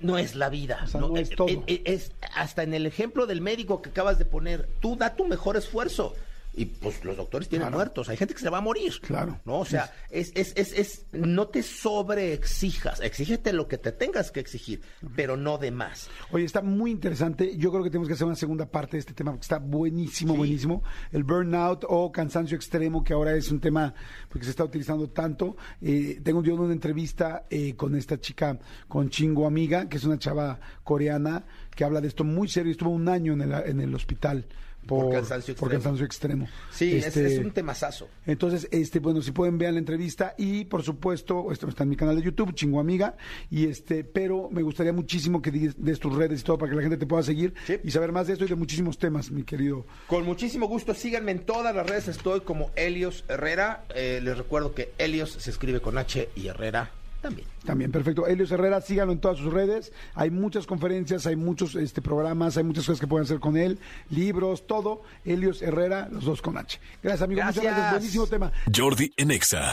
No es la vida. O sea, no es todo. eh, eh, es hasta en el ejemplo del médico que acabas de poner, tú da tu mejor esfuerzo. Y pues los doctores tienen Claro. muertos, hay gente que se va a morir. Claro. ¿No? O sea, es, es, es, es, no te sobreexijas, exígete lo que te tengas que exigir, pero no de más. Oye, está muy interesante. Yo creo que tenemos que hacer una segunda parte de este tema porque está buenísimo, Sí. buenísimo. El burnout o cansancio extremo, que ahora es un tema pues, que se está utilizando tanto. Eh, tengo yo una entrevista eh, con esta chica, con Chingo Amiga, que es una chava coreana que habla de esto muy serio. Estuvo un año en el, en el hospital por, Por cansancio por extremo. cansancio extremo. Sí, es- Este, es, un temazazo. Entonces, este, bueno, si pueden ver la entrevista y por supuesto, esto está en mi canal de YouTube, Chingo Amiga, y este, pero me gustaría muchísimo que des, des tus redes y todo para que la gente te pueda seguir Sí. y saber más de esto y de muchísimos temas, mi querido. Con muchísimo gusto, síganme en todas las redes, estoy como Helios Herrera. Eh, les recuerdo que Helios se escribe con H y Herrera también. También, perfecto. Elios Herrera, síganlo en todas sus redes. Hay muchas conferencias, hay muchos este, programas, hay muchas cosas que pueden hacer con él, libros, todo. Elios Herrera, los dos con H. Gracias, amigo. Muchas Gracias. gracias. Buenísimo tema. Jordi en Exa.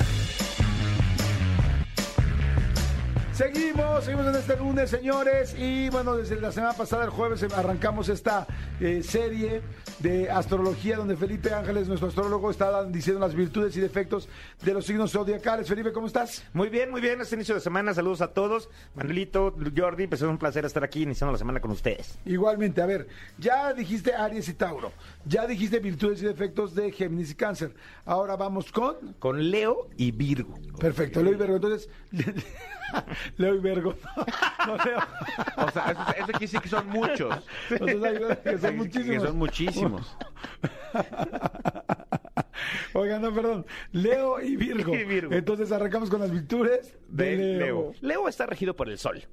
Seguimos, seguimos en este lunes, señores. Y bueno, desde la semana pasada, el jueves, arrancamos esta eh, serie de astrología donde Felipe Ángeles, nuestro astrólogo, está diciendo las virtudes y defectos de los signos zodiacales. Felipe, ¿cómo estás? Muy bien, muy bien. Este inicio de semana, saludos a todos. Manuelito, Jordi, pues es un placer estar aquí iniciando la semana con ustedes. Igualmente, a ver, ya dijiste Aries y Tauro, ya dijiste virtudes y defectos de Géminis y Cáncer. Ahora vamos con. Con Leo y Virgo. Perfecto, Leo y Virgo. Entonces. <laughs> Leo y Virgo. <laughs> No, Leo. O sea, eso, eso quiere decir que son muchos. O sea, que son muchísimos. Que son muchísimos. <laughs> Oigan, no, perdón. Leo y Virgo. <laughs> Y Virgo. Entonces arrancamos con las virtudes de, De Leo. Leo. Leo está regido por el Sol.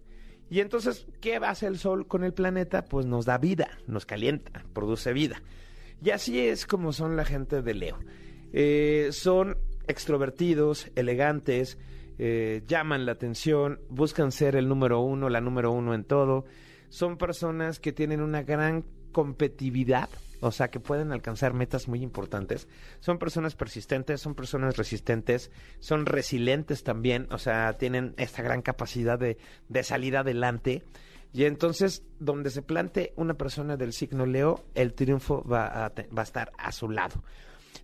Y entonces, ¿qué hace el Sol con el planeta? Pues nos da vida, nos calienta, produce vida. Y así es como son la gente de Leo. Eh, son extrovertidos, elegantes, eh, llaman la atención, buscan ser el número uno, la número uno en todo. Son personas que tienen una gran competitividad, o sea, que pueden alcanzar metas muy importantes. Son personas persistentes, son personas resistentes, son resilientes también, o sea, tienen esta gran capacidad de, de salir adelante. Y entonces, donde se plante una persona del signo Leo, el triunfo va a, te- va a estar a su lado.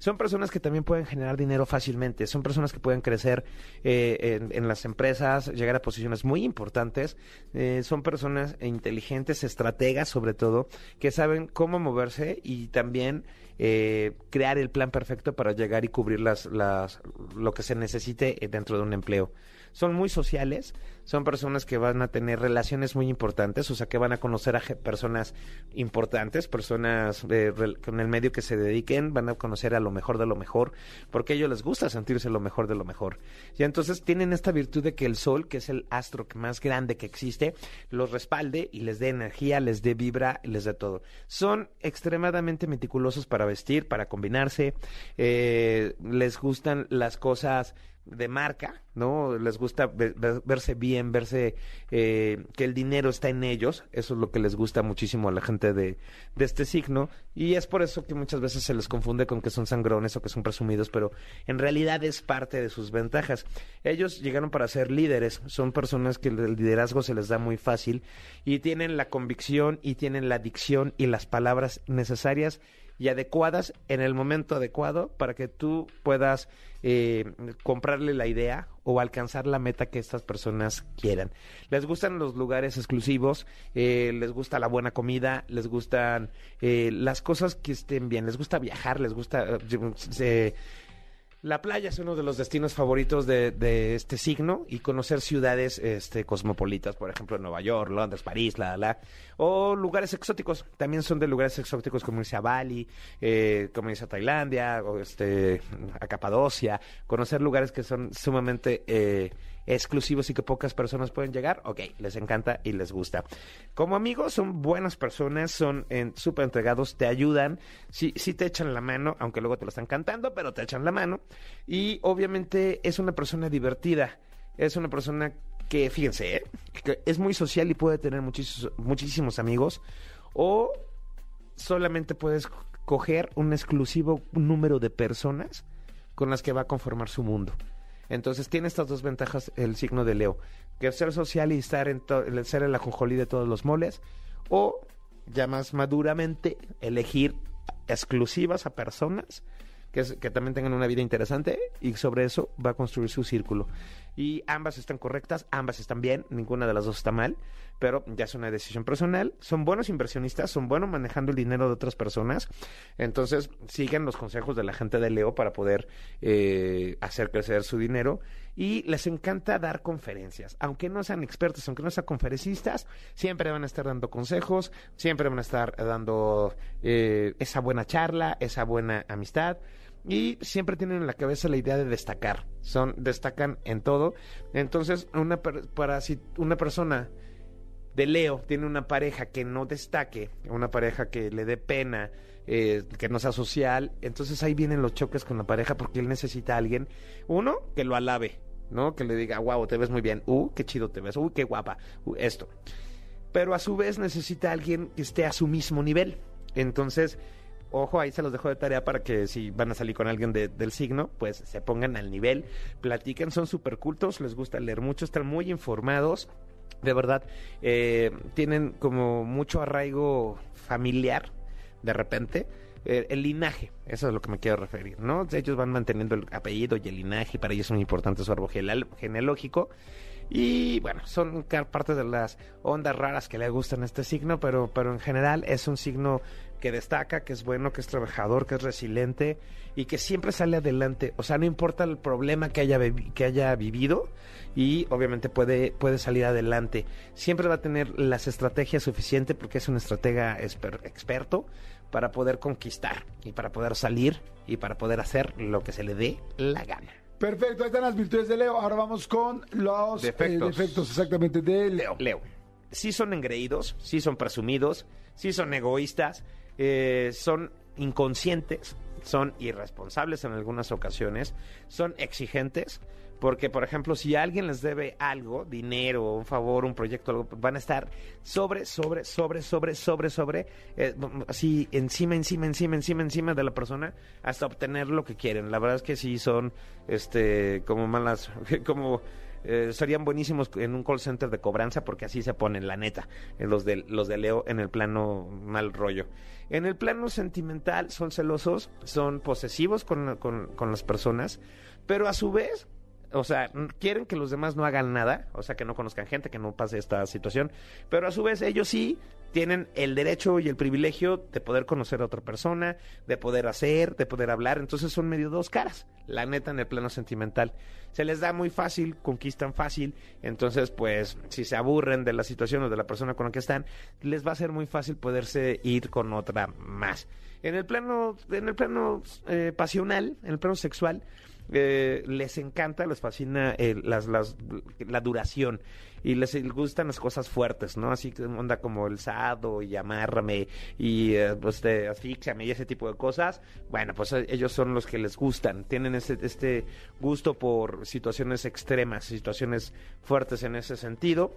Son personas que también pueden generar dinero fácilmente, son personas que pueden crecer eh, en, las empresas, llegar a posiciones muy importantes, eh, son personas inteligentes, estrategas sobre todo, que saben cómo moverse y también eh, crear el plan perfecto para llegar y cubrir las, las, lo que se necesite eh, dentro de un empleo. Son muy sociales, son personas que van a tener relaciones muy importantes, o sea, que van a conocer a personas importantes, personas eh, con el medio que se dediquen, van a conocer a lo mejor de lo mejor, porque a ellos les gusta sentirse lo mejor de lo mejor. Y entonces tienen esta virtud de que el sol, que es el astro más grande que existe, los respalde y les dé energía, les dé vibra, les dé todo. Son extremadamente meticulosos para vestir, para combinarse, eh, les gustan las cosas de marca, ¿no? Les gusta ve- ve- verse bien, verse eh, que el dinero está en ellos, eso es lo que les gusta muchísimo a la gente de, de este signo, y es por eso que muchas veces se les confunde con que son sangrones o que son presumidos, pero en realidad es parte de sus ventajas. Ellos llegaron para ser líderes, son personas que el liderazgo se les da muy fácil y tienen la convicción y tienen la dicción y las palabras necesarias y adecuadas en el momento adecuado para que tú puedas eh, comprarle la idea o alcanzar la meta que estas personas quieran. Les gustan los lugares exclusivos, eh, les gusta la buena comida, les gustan eh, las cosas que estén bien, les gusta viajar, les gusta... eh, se- la playa es uno de los destinos favoritos de, de este signo y conocer ciudades este, cosmopolitas, por ejemplo, Nueva York, Londres, París, la, la. O lugares exóticos, también son de lugares exóticos como irse a Bali, eh, como irse a Tailandia, o este, a Capadocia, conocer lugares que son sumamente eh, exclusivos y que pocas personas pueden llegar, ok, les encanta y les gusta. Como amigos son buenas personas, son en- súper entregados, te ayudan, sí, sí te echan la mano, aunque luego te lo están cantando, pero te echan la mano. Y obviamente es una persona divertida, es una persona que, fíjense, ¿eh? que es muy social y puede tener muchísimos, muchísimos amigos, o solamente puedes coger un exclusivo número de personas con las que va a conformar su mundo. Entonces tiene estas dos ventajas el signo de Leo, que ser social y estar en ser el ajonjolí de todos los moles, o ya más maduramente elegir exclusivas a personas que, es- que también tengan una vida interesante y sobre eso va a construir su círculo. Y ambas están correctas, ambas están bien, ninguna de las dos está mal, pero ya es una decisión personal. Son buenos inversionistas, son buenos manejando el dinero de otras personas, entonces siguen los consejos de la gente de Leo para poder eh, hacer crecer su dinero. Y les encanta dar conferencias, aunque no sean expertos, aunque no sean conferencistas, siempre van a estar dando consejos, siempre van a estar dando eh, esa buena charla, esa buena amistad y siempre tienen en la cabeza la idea de destacar. Son destacan en todo. Entonces, una per- para si una persona de Leo tiene una pareja que no destaque, una pareja que le dé pena, eh, que no sea social, entonces ahí vienen los choques con la pareja porque él necesita a alguien, uno, que lo alabe, ¿no? Que le diga, wow, te ves muy bien, uh, qué chido te ves, uh, qué guapa, uh, esto. Pero a su vez necesita a alguien que esté a su mismo nivel. Entonces, ojo, ahí se los dejo de tarea para que si van a salir con alguien de- del signo, pues se pongan al nivel, platiquen, son súper cultos, les gusta leer mucho, están muy informados. De verdad, eh, tienen como mucho arraigo familiar de repente. Eh, el linaje, eso es lo que me quiero referir, ¿no? Ellos van manteniendo el apellido y el linaje, y para ellos es muy importante su árbol geneal- genealógico. Y bueno, son parte de las ondas raras que le gustan a este signo, pero, pero en general es un signo que destaca, que es bueno, que es trabajador, que es resiliente y que siempre sale adelante. O sea, no importa el problema que haya, que haya vivido y obviamente puede, puede salir adelante. Siempre va a tener las estrategias suficientes porque es un estratega experto para poder conquistar y para poder salir y para poder hacer lo que se le dé la gana. Perfecto, ahí están las virtudes de Leo. Ahora vamos con los eh, Defectos. defectos exactamente de Leo. Leo. Sí son engreídos, sí son presumidos, sí son egoístas, eh, son inconscientes, son irresponsables en algunas ocasiones, son exigentes, porque por ejemplo si alguien les debe algo, dinero, un favor, un proyecto, algo, van a estar sobre, sobre, sobre, sobre, sobre, sobre, eh, así encima, encima, encima, encima, encima de la persona hasta obtener lo que quieren. La verdad es que sí son, este, como malas, <laughs> como eh, serían buenísimos en un call center de cobranza porque así se ponen, la neta, los de, los de Leo en el plano mal rollo. En el plano sentimental son celosos, son posesivos con, con, con las personas, pero a su vez, o sea, quieren que los demás no hagan nada, o sea, que no conozcan gente, que no pase esta situación, pero a su vez ellos sí tienen el derecho y el privilegio de poder conocer a otra persona, de poder hacer, de poder hablar, entonces son medio dos caras, la neta en el plano sentimental. Se les da muy fácil, conquistan fácil, entonces pues si se aburren de la situación o de la persona con la que están, les va a ser muy fácil poderse ir con otra más. En el plano, en el plano eh, pasional, en el plano sexual, eh, les encanta, les fascina las, las, la duración y les gustan las cosas fuertes, ¿no? Así que onda como el sado y amárrame y eh, pues asfixiame y ese tipo de cosas. Bueno, pues eh, ellos son los que les gustan, tienen este, este gusto por situaciones extremas, situaciones fuertes en ese sentido.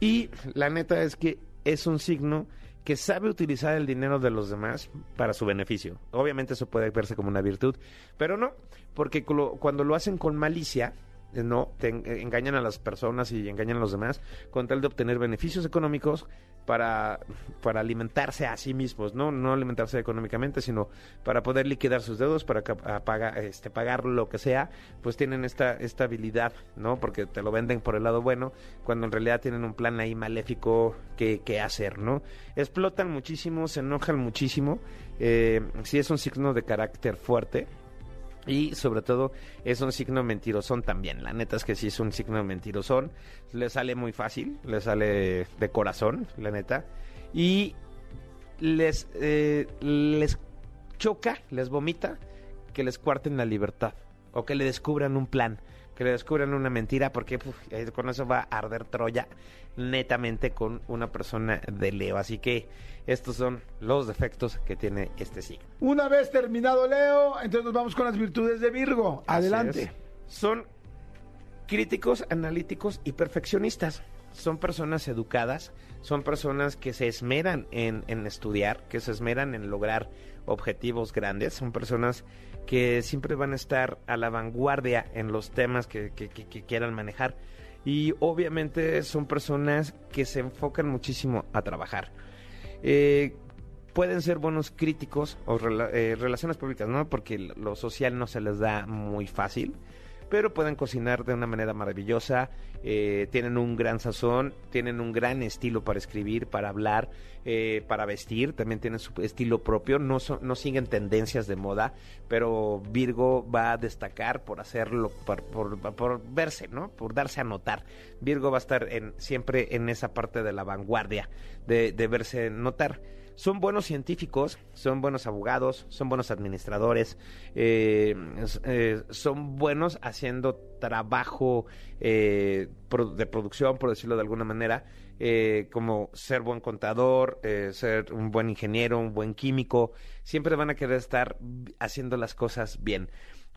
Y la neta es que es un signo que sabe utilizar el dinero de los demás para su beneficio. Obviamente eso puede verse como una virtud, pero no, porque cuando lo hacen con malicia, no, te en- engañan a las personas y engañan a los demás con tal de obtener beneficios económicos para, para alimentarse a sí mismos, ¿no? No alimentarse económicamente, sino para poder liquidar sus deudos, para que- a paga- este, pagar lo que sea, pues tienen esta, esta habilidad, ¿no? Porque te lo venden por el lado bueno, cuando en realidad tienen un plan ahí maléfico que, que hacer, ¿no? Explotan muchísimo, se enojan muchísimo, eh, sí es un signo de carácter fuerte, y sobre todo es un signo mentirosón también. La neta es que sí es un signo mentirosón. Le sale muy fácil, le sale de corazón, la neta. Y les, eh, les choca, les vomita que les cuarten la libertad. O que le descubran un plan, que le descubran una mentira, porque eh, con eso va a arder Troya netamente con una persona de Leo. Así que estos son los defectos que tiene este signo. Una vez terminado Leo, entonces nos vamos con las virtudes de Virgo. Adelante. Son críticos, analíticos y perfeccionistas. Son personas educadas, son personas que se esmeran en, en estudiar, que se esmeran en lograr objetivos grandes, son personas que siempre van a estar a la vanguardia en los temas que, quieran manejar. Y obviamente son personas que se enfocan muchísimo a trabajar. Eh, pueden ser buenos críticos o eh, relaciones públicas, ¿no? Porque lo social no se les da muy fácil, pero pueden cocinar de una manera maravillosa, eh, tienen un gran sazón, tienen un gran estilo para escribir, para hablar, eh, para vestir, también tienen su estilo propio, no, no siguen tendencias de moda, pero Virgo va a destacar por hacerlo, por, por- por verse, ¿no? Por darse a notar. Virgo va a estar en, siempre en esa parte de la vanguardia, de, de verse notar son buenos científicos, son buenos abogados, son buenos administradores, eh, eh, son buenos haciendo trabajo eh, de producción, por decirlo de alguna manera, eh, como ser buen contador, eh, ser un buen ingeniero, un buen químico, siempre van a querer estar haciendo las cosas bien.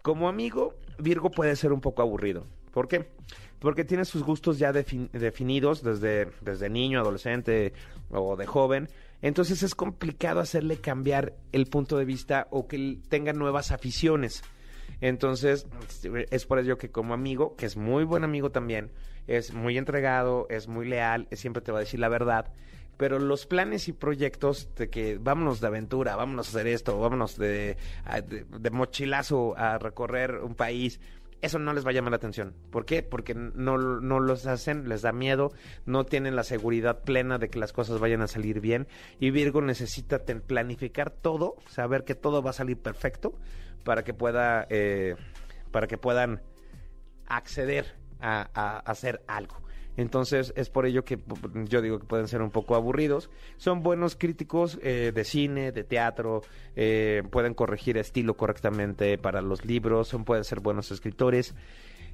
Como amigo, Virgo puede ser un poco aburrido. ¿Por qué? Porque tiene sus gustos ya defin- definidos desde, desde niño, adolescente o de joven. Entonces es complicado hacerle cambiar el punto de vista o que tenga nuevas aficiones. Entonces, es por ello que como amigo, que es muy buen amigo también, es muy entregado, es muy leal, siempre te va a decir la verdad. Pero los planes y proyectos de que vámonos de aventura, vámonos a hacer esto, vámonos de, de mochilazo a recorrer un país, eso no les va a llamar la atención. ¿Por qué? Porque no, no los hacen, les da miedo, no tienen la seguridad plena de que las cosas vayan a salir bien. Y Virgo necesita planificar todo, saber que todo va a salir perfecto para que pueda, eh, para que puedan acceder a hacer algo. Entonces es por ello que yo digo que pueden ser un poco aburridos. Son buenos críticos eh, de cine, de teatro, eh, pueden corregir estilo correctamente para los libros, son, pueden ser buenos escritores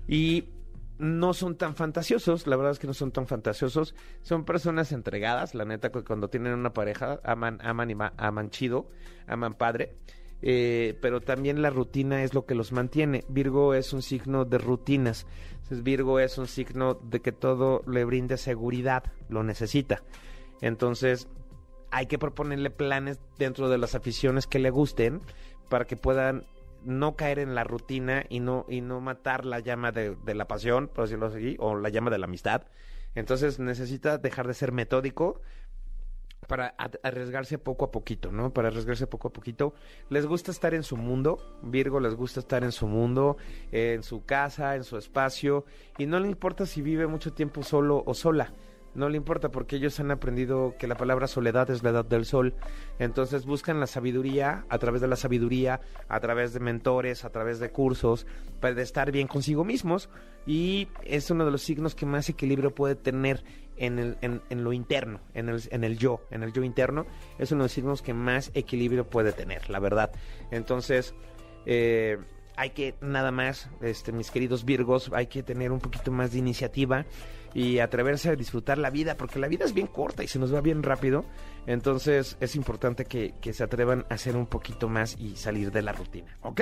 y no son tan fantasiosos, la verdad es que no son tan fantasiosos, son personas entregadas, la neta que cuando tienen una pareja aman, aman y ma- aman chido, aman padre. Eh, pero también la rutina es lo que los mantiene. Virgo es un signo de rutinas. Entonces, Virgo es un signo de que todo le brinde seguridad, lo necesita. Entonces, hay que proponerle planes dentro de las aficiones que le gusten para que puedan no caer en la rutina y no, y no matar la llama de, de la pasión, por decirlo así, o la llama de la amistad. Entonces necesita dejar de ser metódico para arriesgarse poco a poquito, ¿no? Para arriesgarse poco a poquito. Les gusta estar en su mundo, Virgo les gusta estar en su mundo, eh, en su casa, en su espacio, y no le importa si vive mucho tiempo solo o sola. No le importa porque ellos han aprendido que la palabra soledad es la edad del sol. Entonces buscan la sabiduría a través de la sabiduría, a través de mentores, a través de cursos, para estar bien consigo mismos. Y es uno de los signos que más equilibrio puede tener en, el, en, en lo interno, en el, en el yo, en el yo interno. Es uno de los signos que más equilibrio puede tener, la verdad. Entonces, eh, hay que nada más, este, mis queridos Virgos, hay que tener un poquito más de iniciativa y atreverse a disfrutar la vida, porque la vida es bien corta y se nos va bien rápido. Entonces es importante que, que se atrevan a hacer un poquito más y salir de la rutina. ¿Ok?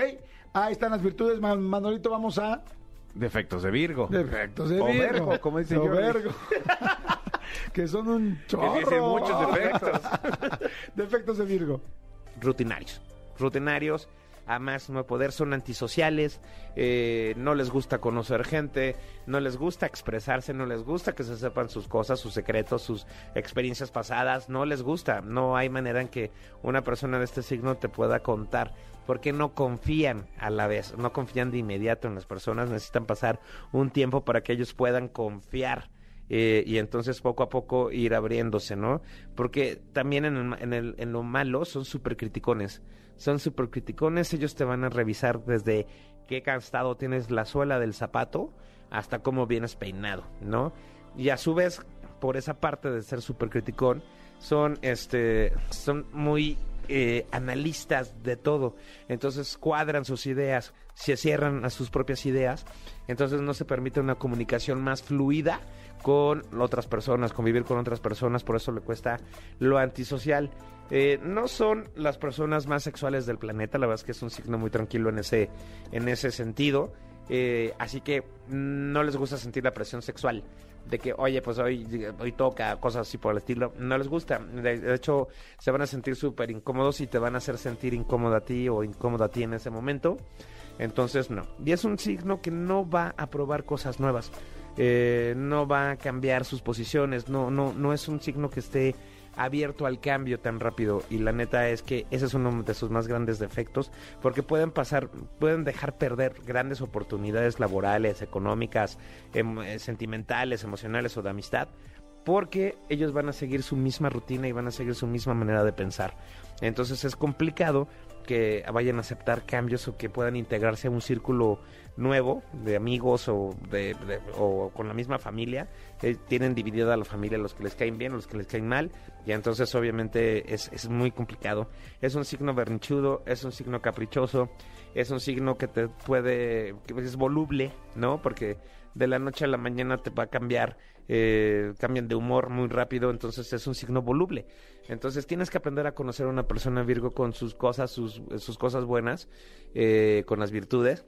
Ahí están las virtudes, Man- Manolito. Vamos a Defectos de Virgo. defectos de O Virgo. Vergo, como dice O Jordi. Vergo. <laughs> que son un chorro. dice muchos defectos. <laughs> defectos de Virgo. rutinarios. Rutinarios, a más no poder, son antisociales, eh, no les gusta conocer gente, no les gusta expresarse, no les gusta que se sepan sus cosas, sus secretos, sus experiencias pasadas, no les gusta. No hay manera en que una persona de este signo te pueda contar. Porque no confían a la vez, no confían de inmediato en las personas, necesitan pasar un tiempo para que ellos puedan confiar eh, y entonces poco a poco ir abriéndose, ¿no? Porque también en, el en, el- en lo malo son súper criticones, son súper criticones, ellos te van a revisar desde qué gastado tienes la suela del zapato hasta cómo vienes peinado, ¿no? Y a su vez, por esa parte de ser súper criticón, son, este, son muy eh, analistas de todo. Entonces cuadran sus ideas, se cierran a sus propias ideas. Entonces no se permite una comunicación más fluida con otras personas, convivir con otras personas. Por eso le cuesta lo antisocial. Eh, no son las personas más sexuales del planeta. La verdad es que es un signo muy tranquilo en ese, en ese sentido. Eh, así que no les gusta sentir la presión sexual de que, oye, pues hoy, hoy toca, cosas así por el estilo. No les gusta. De, hecho, se van a sentir súper incómodos y te van a hacer sentir incómodo a ti o incómodo a ti en ese momento. Entonces, no. Y es un signo que no va a probar cosas nuevas. Eh, no va a cambiar sus posiciones. No, no, no es un signo que esté abierto al cambio tan rápido y la neta es que ese es uno de sus más grandes defectos porque pueden pasar pueden dejar perder grandes oportunidades laborales económicas em- eh, sentimentales emocionales o de amistad porque ellos van a seguir su misma rutina y van a seguir su misma manera de pensar entonces es complicado que vayan a aceptar cambios o que puedan integrarse a un círculo nuevo de amigos o de, o con la misma familia Eh, tienen dividida la familia los que les caen bien los que les caen mal y entonces obviamente es, es muy complicado. Es un signo berrinchudo es un signo caprichoso es un signo que te puede que es voluble no porque de la noche a la mañana te va a cambiar eh, cambian de humor muy rápido entonces es un signo voluble. Entonces tienes que aprender a conocer a una persona Virgo con sus cosas sus, sus cosas buenas eh, con las virtudes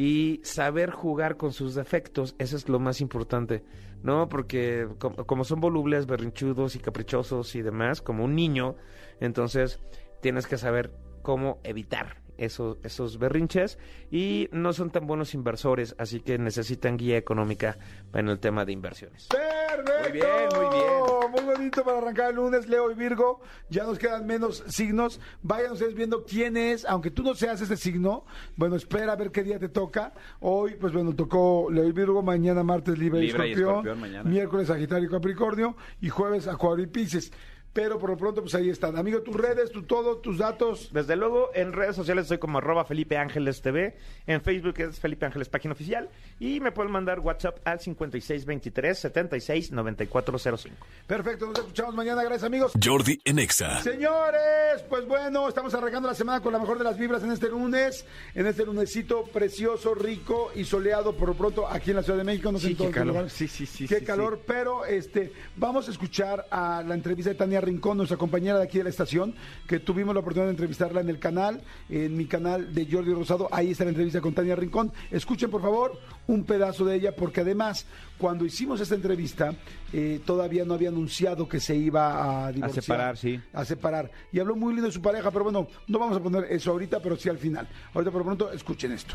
y saber jugar con sus defectos, eso es lo más importante, ¿no? Porque com- como son volubles, berrinchudos y caprichosos y demás, como un niño, entonces tienes que saber cómo evitar esos, esos berrinches y no son tan buenos inversores, así que necesitan guía económica en el tema de inversiones. Perfecto. Muy bien, muy bien. Muy bonito para arrancar el lunes, Leo y Virgo. Ya nos quedan menos signos. Vayan ustedes viendo quién es, aunque tú no seas ese signo. Bueno, espera a ver qué día te toca. Hoy, pues bueno, tocó Leo y Virgo. Mañana, martes, Libra, y y Escorpión. Escorpión mañana. Miércoles, Sagitario y Capricornio. Y jueves, Acuario y Pisces. Pero por lo pronto, pues ahí están. Amigo, tus redes, tu todo, tus datos. Desde luego, en redes sociales soy como arroba Felipe Ángeles TV. En Facebook es Felipe Ángeles Página Oficial. Y me pueden mandar WhatsApp al 5623 76 9405. Perfecto, nos escuchamos mañana. Gracias, amigos. Jordi en Exa. Señores, pues bueno, estamos arrancando la semana con la mejor de las vibras en este lunes, en este lunesito precioso, rico y soleado por lo pronto aquí en la Ciudad de México. No sé Sí, en qué calor. Sí, sí, sí, Qué sí, calor, pero este, vamos a escuchar a la entrevista de Tania Rincón, nuestra compañera de aquí de la estación, que tuvimos la oportunidad de entrevistarla en el canal, en mi canal de Jordi Rosado. Ahí está la entrevista con Tania Rincón. Escuchen, por favor, un pedazo de ella, porque además, cuando hicimos esta entrevista, eh, todavía no había anunciado que se iba a divorciar. separar, sí. A separar. Y habló muy lindo de su pareja, pero bueno, no vamos a poner eso ahorita, pero sí al final. Ahorita por lo pronto, escuchen esto.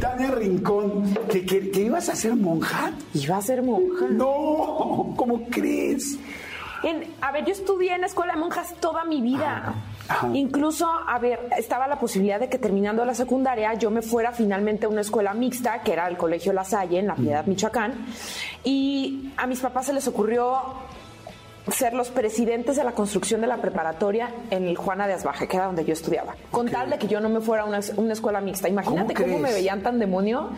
Tania Rincón, ¿que, que, que ibas a ser monja? Iba a ser monja. No, ¿cómo crees? En- a ver, yo estudié en la escuela de monjas toda mi vida. Ajá. Incluso, a ver, estaba la posibilidad de que terminando la secundaria yo me fuera finalmente a una escuela mixta, que era el Colegio La Salle, en La Piedad, Michoacán. Y a mis papás se les ocurrió ser los presidentes de la construcción de la preparatoria en el Juana de Asbaje, que era donde yo estudiaba. Con tal de que yo no me fuera a una, una escuela mixta. Imagínate ¿Cómo cómo, me veían tan demonio.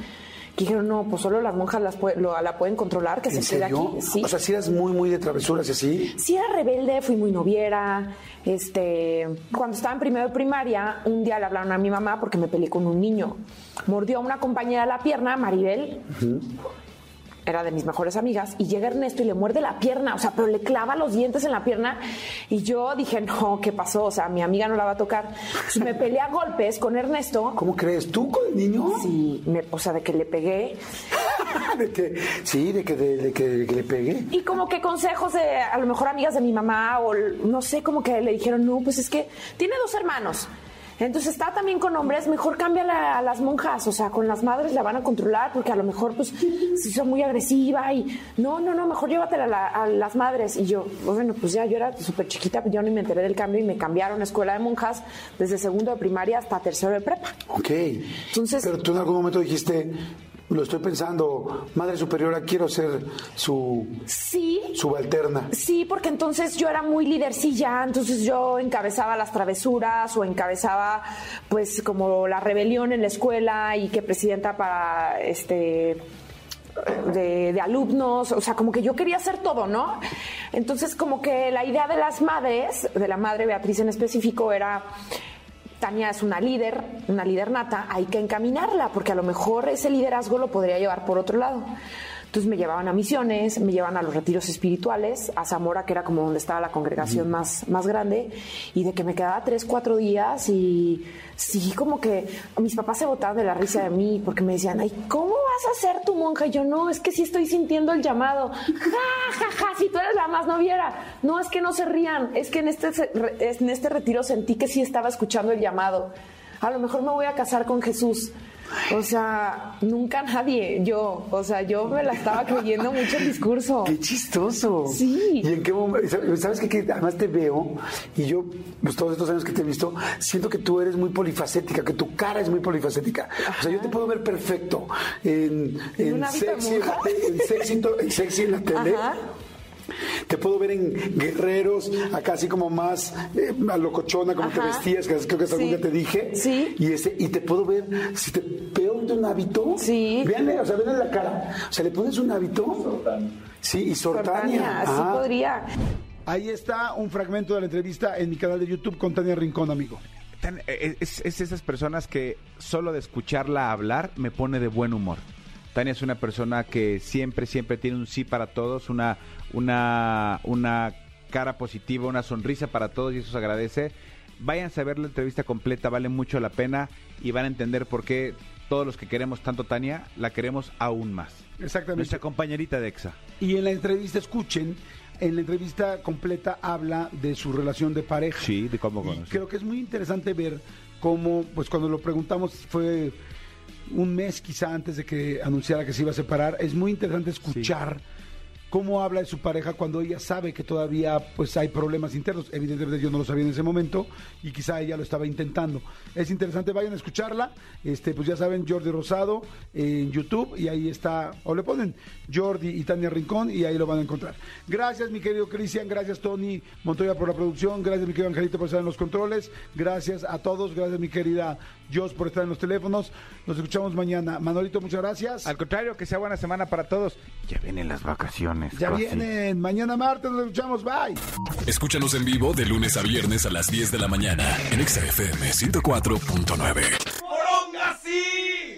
Que dijeron, no, pues solo las monjas las lo- la pueden controlar, que ¿En se quede serio? aquí. Sí. O sea, si eras muy, muy de travesuras y así. Sí era rebelde, fui muy noviera. Este, cuando estaba en primero de primaria, un día le hablaron a mi mamá porque me peleé con un niño. Mordió a una compañera la pierna, Maribel. Era de mis mejores amigas y llega Ernesto y le muerde la pierna, o sea, pero le clava los dientes en la pierna y yo dije, no, ¿qué pasó? O sea, mi amiga no la va a tocar. Entonces me peleé a golpes con Ernesto. ¿Cómo crees? ¿Tú con el niño? Sí, me- o sea, de que le pegué. <laughs> de que, sí, de que, de, de que, de que le pegué. Y como que consejos de a lo mejor amigas de mi mamá o no sé, como que le dijeron, no, pues es que tiene dos hermanos. Entonces está también con hombres, mejor cámbiala a las monjas, o sea, con las madres la van a controlar porque a lo mejor pues si son muy agresiva y no, no, no, mejor llévatela a, la- a las madres. Y yo, bueno, pues ya yo era súper chiquita, yo ni me enteré del cambio y me cambiaron a escuela de monjas desde segundo de primaria hasta tercero de prepa. Ok. Entonces- Pero tú en algún momento dijiste, lo estoy pensando, Madre Superiora, quiero ser su Sí, subalterna. Sí, porque entonces yo era muy lidercilla, entonces yo encabezaba las travesuras o encabezaba pues como la rebelión en la escuela y que presidenta para este de, de alumnos, o sea, como que yo quería hacer todo, ¿no? Entonces como que la idea de las madres, de la madre Beatriz en específico, era Tania es una líder, una líder nata, hay que encaminarla, porque a lo mejor ese liderazgo lo podría llevar por otro lado. Entonces me llevaban a misiones, me llevaban a los retiros espirituales, a Zamora, que era como donde estaba la congregación más, más grande, y de que me quedaba tres, cuatro días y sí, como que mis papás se botaban de la risa de mí porque me decían, ay, ¿cómo vas a ser tu monja? Y yo, no, es que sí estoy sintiendo el llamado. <laughs> Ja, ja, ja, si tú eres la más noviera. No, es que no se rían, es que en este, en este retiro sentí que sí estaba escuchando el llamado. A lo mejor me voy a casar con Jesús. O sea, nunca nadie, yo, o sea, yo me la estaba creyendo mucho el discurso. Qué chistoso. Sí. ¿Y en qué momento? ¿Sabes qué? Que además te veo y yo, pues todos estos años que te he visto, siento que tú eres muy polifacética, que tu cara es muy polifacética. O sea, yo te puedo ver perfecto en, ¿En en sexy, en, <laughs> sexy, en sexy en la tele. Ajá. Te puedo ver en guerreros, acá así como más eh, a locochona, como te vestías, que creo que hasta algún Sí. día te dije. Sí. Y, ese, y te puedo ver, si te veo de un hábito. Sí. Véanle, o sea, véanle la cara. O sea, le pones un hábito. Sí, y sortania. Tania, sí Ajá. podría. Ahí está un fragmento de la entrevista en mi canal de YouTube con Tania Rincón, amigo. Tan- eh, es, es esas personas que solo de escucharla hablar me pone de buen humor. Tania es una persona que siempre, siempre tiene un sí para todos, una, una, una cara positiva, una sonrisa para todos y eso se agradece. Váyanse a ver la entrevista completa, vale mucho la pena y van a entender por qué todos los que queremos tanto Tania, la queremos aún más. Exactamente. Nuestra compañerita de EXA. Y en la entrevista, escuchen, en la entrevista completa habla de su relación de pareja. Sí, de cómo conoce. creo que es muy interesante ver cómo, pues cuando lo preguntamos fue un mes quizá antes de que anunciara que se iba a separar. Es muy interesante escuchar cómo habla de su pareja cuando ella sabe que todavía pues hay problemas internos. Evidentemente yo no lo sabía en ese momento y quizá ella lo estaba intentando. Es interesante, vayan a escucharla. Este, pues ya saben, Jordi Rosado en YouTube y ahí está, o le ponen Jordi y Tania Rincón y ahí lo van a encontrar. Gracias mi querido Cristian, gracias Tony Montoya por la producción, gracias mi querido Angelito por estar en los controles, gracias a todos, gracias mi querida Jos por estar en los teléfonos. Nos escuchamos mañana. Manolito, muchas gracias. Al contrario, que sea buena semana para todos. Ya vienen las vacaciones. Ya casi. vienen, mañana martes nos escuchamos, bye. Escúchanos en vivo de lunes a viernes a las 10 de la mañana en Exa FM 104.9. ¡Moronga, sí!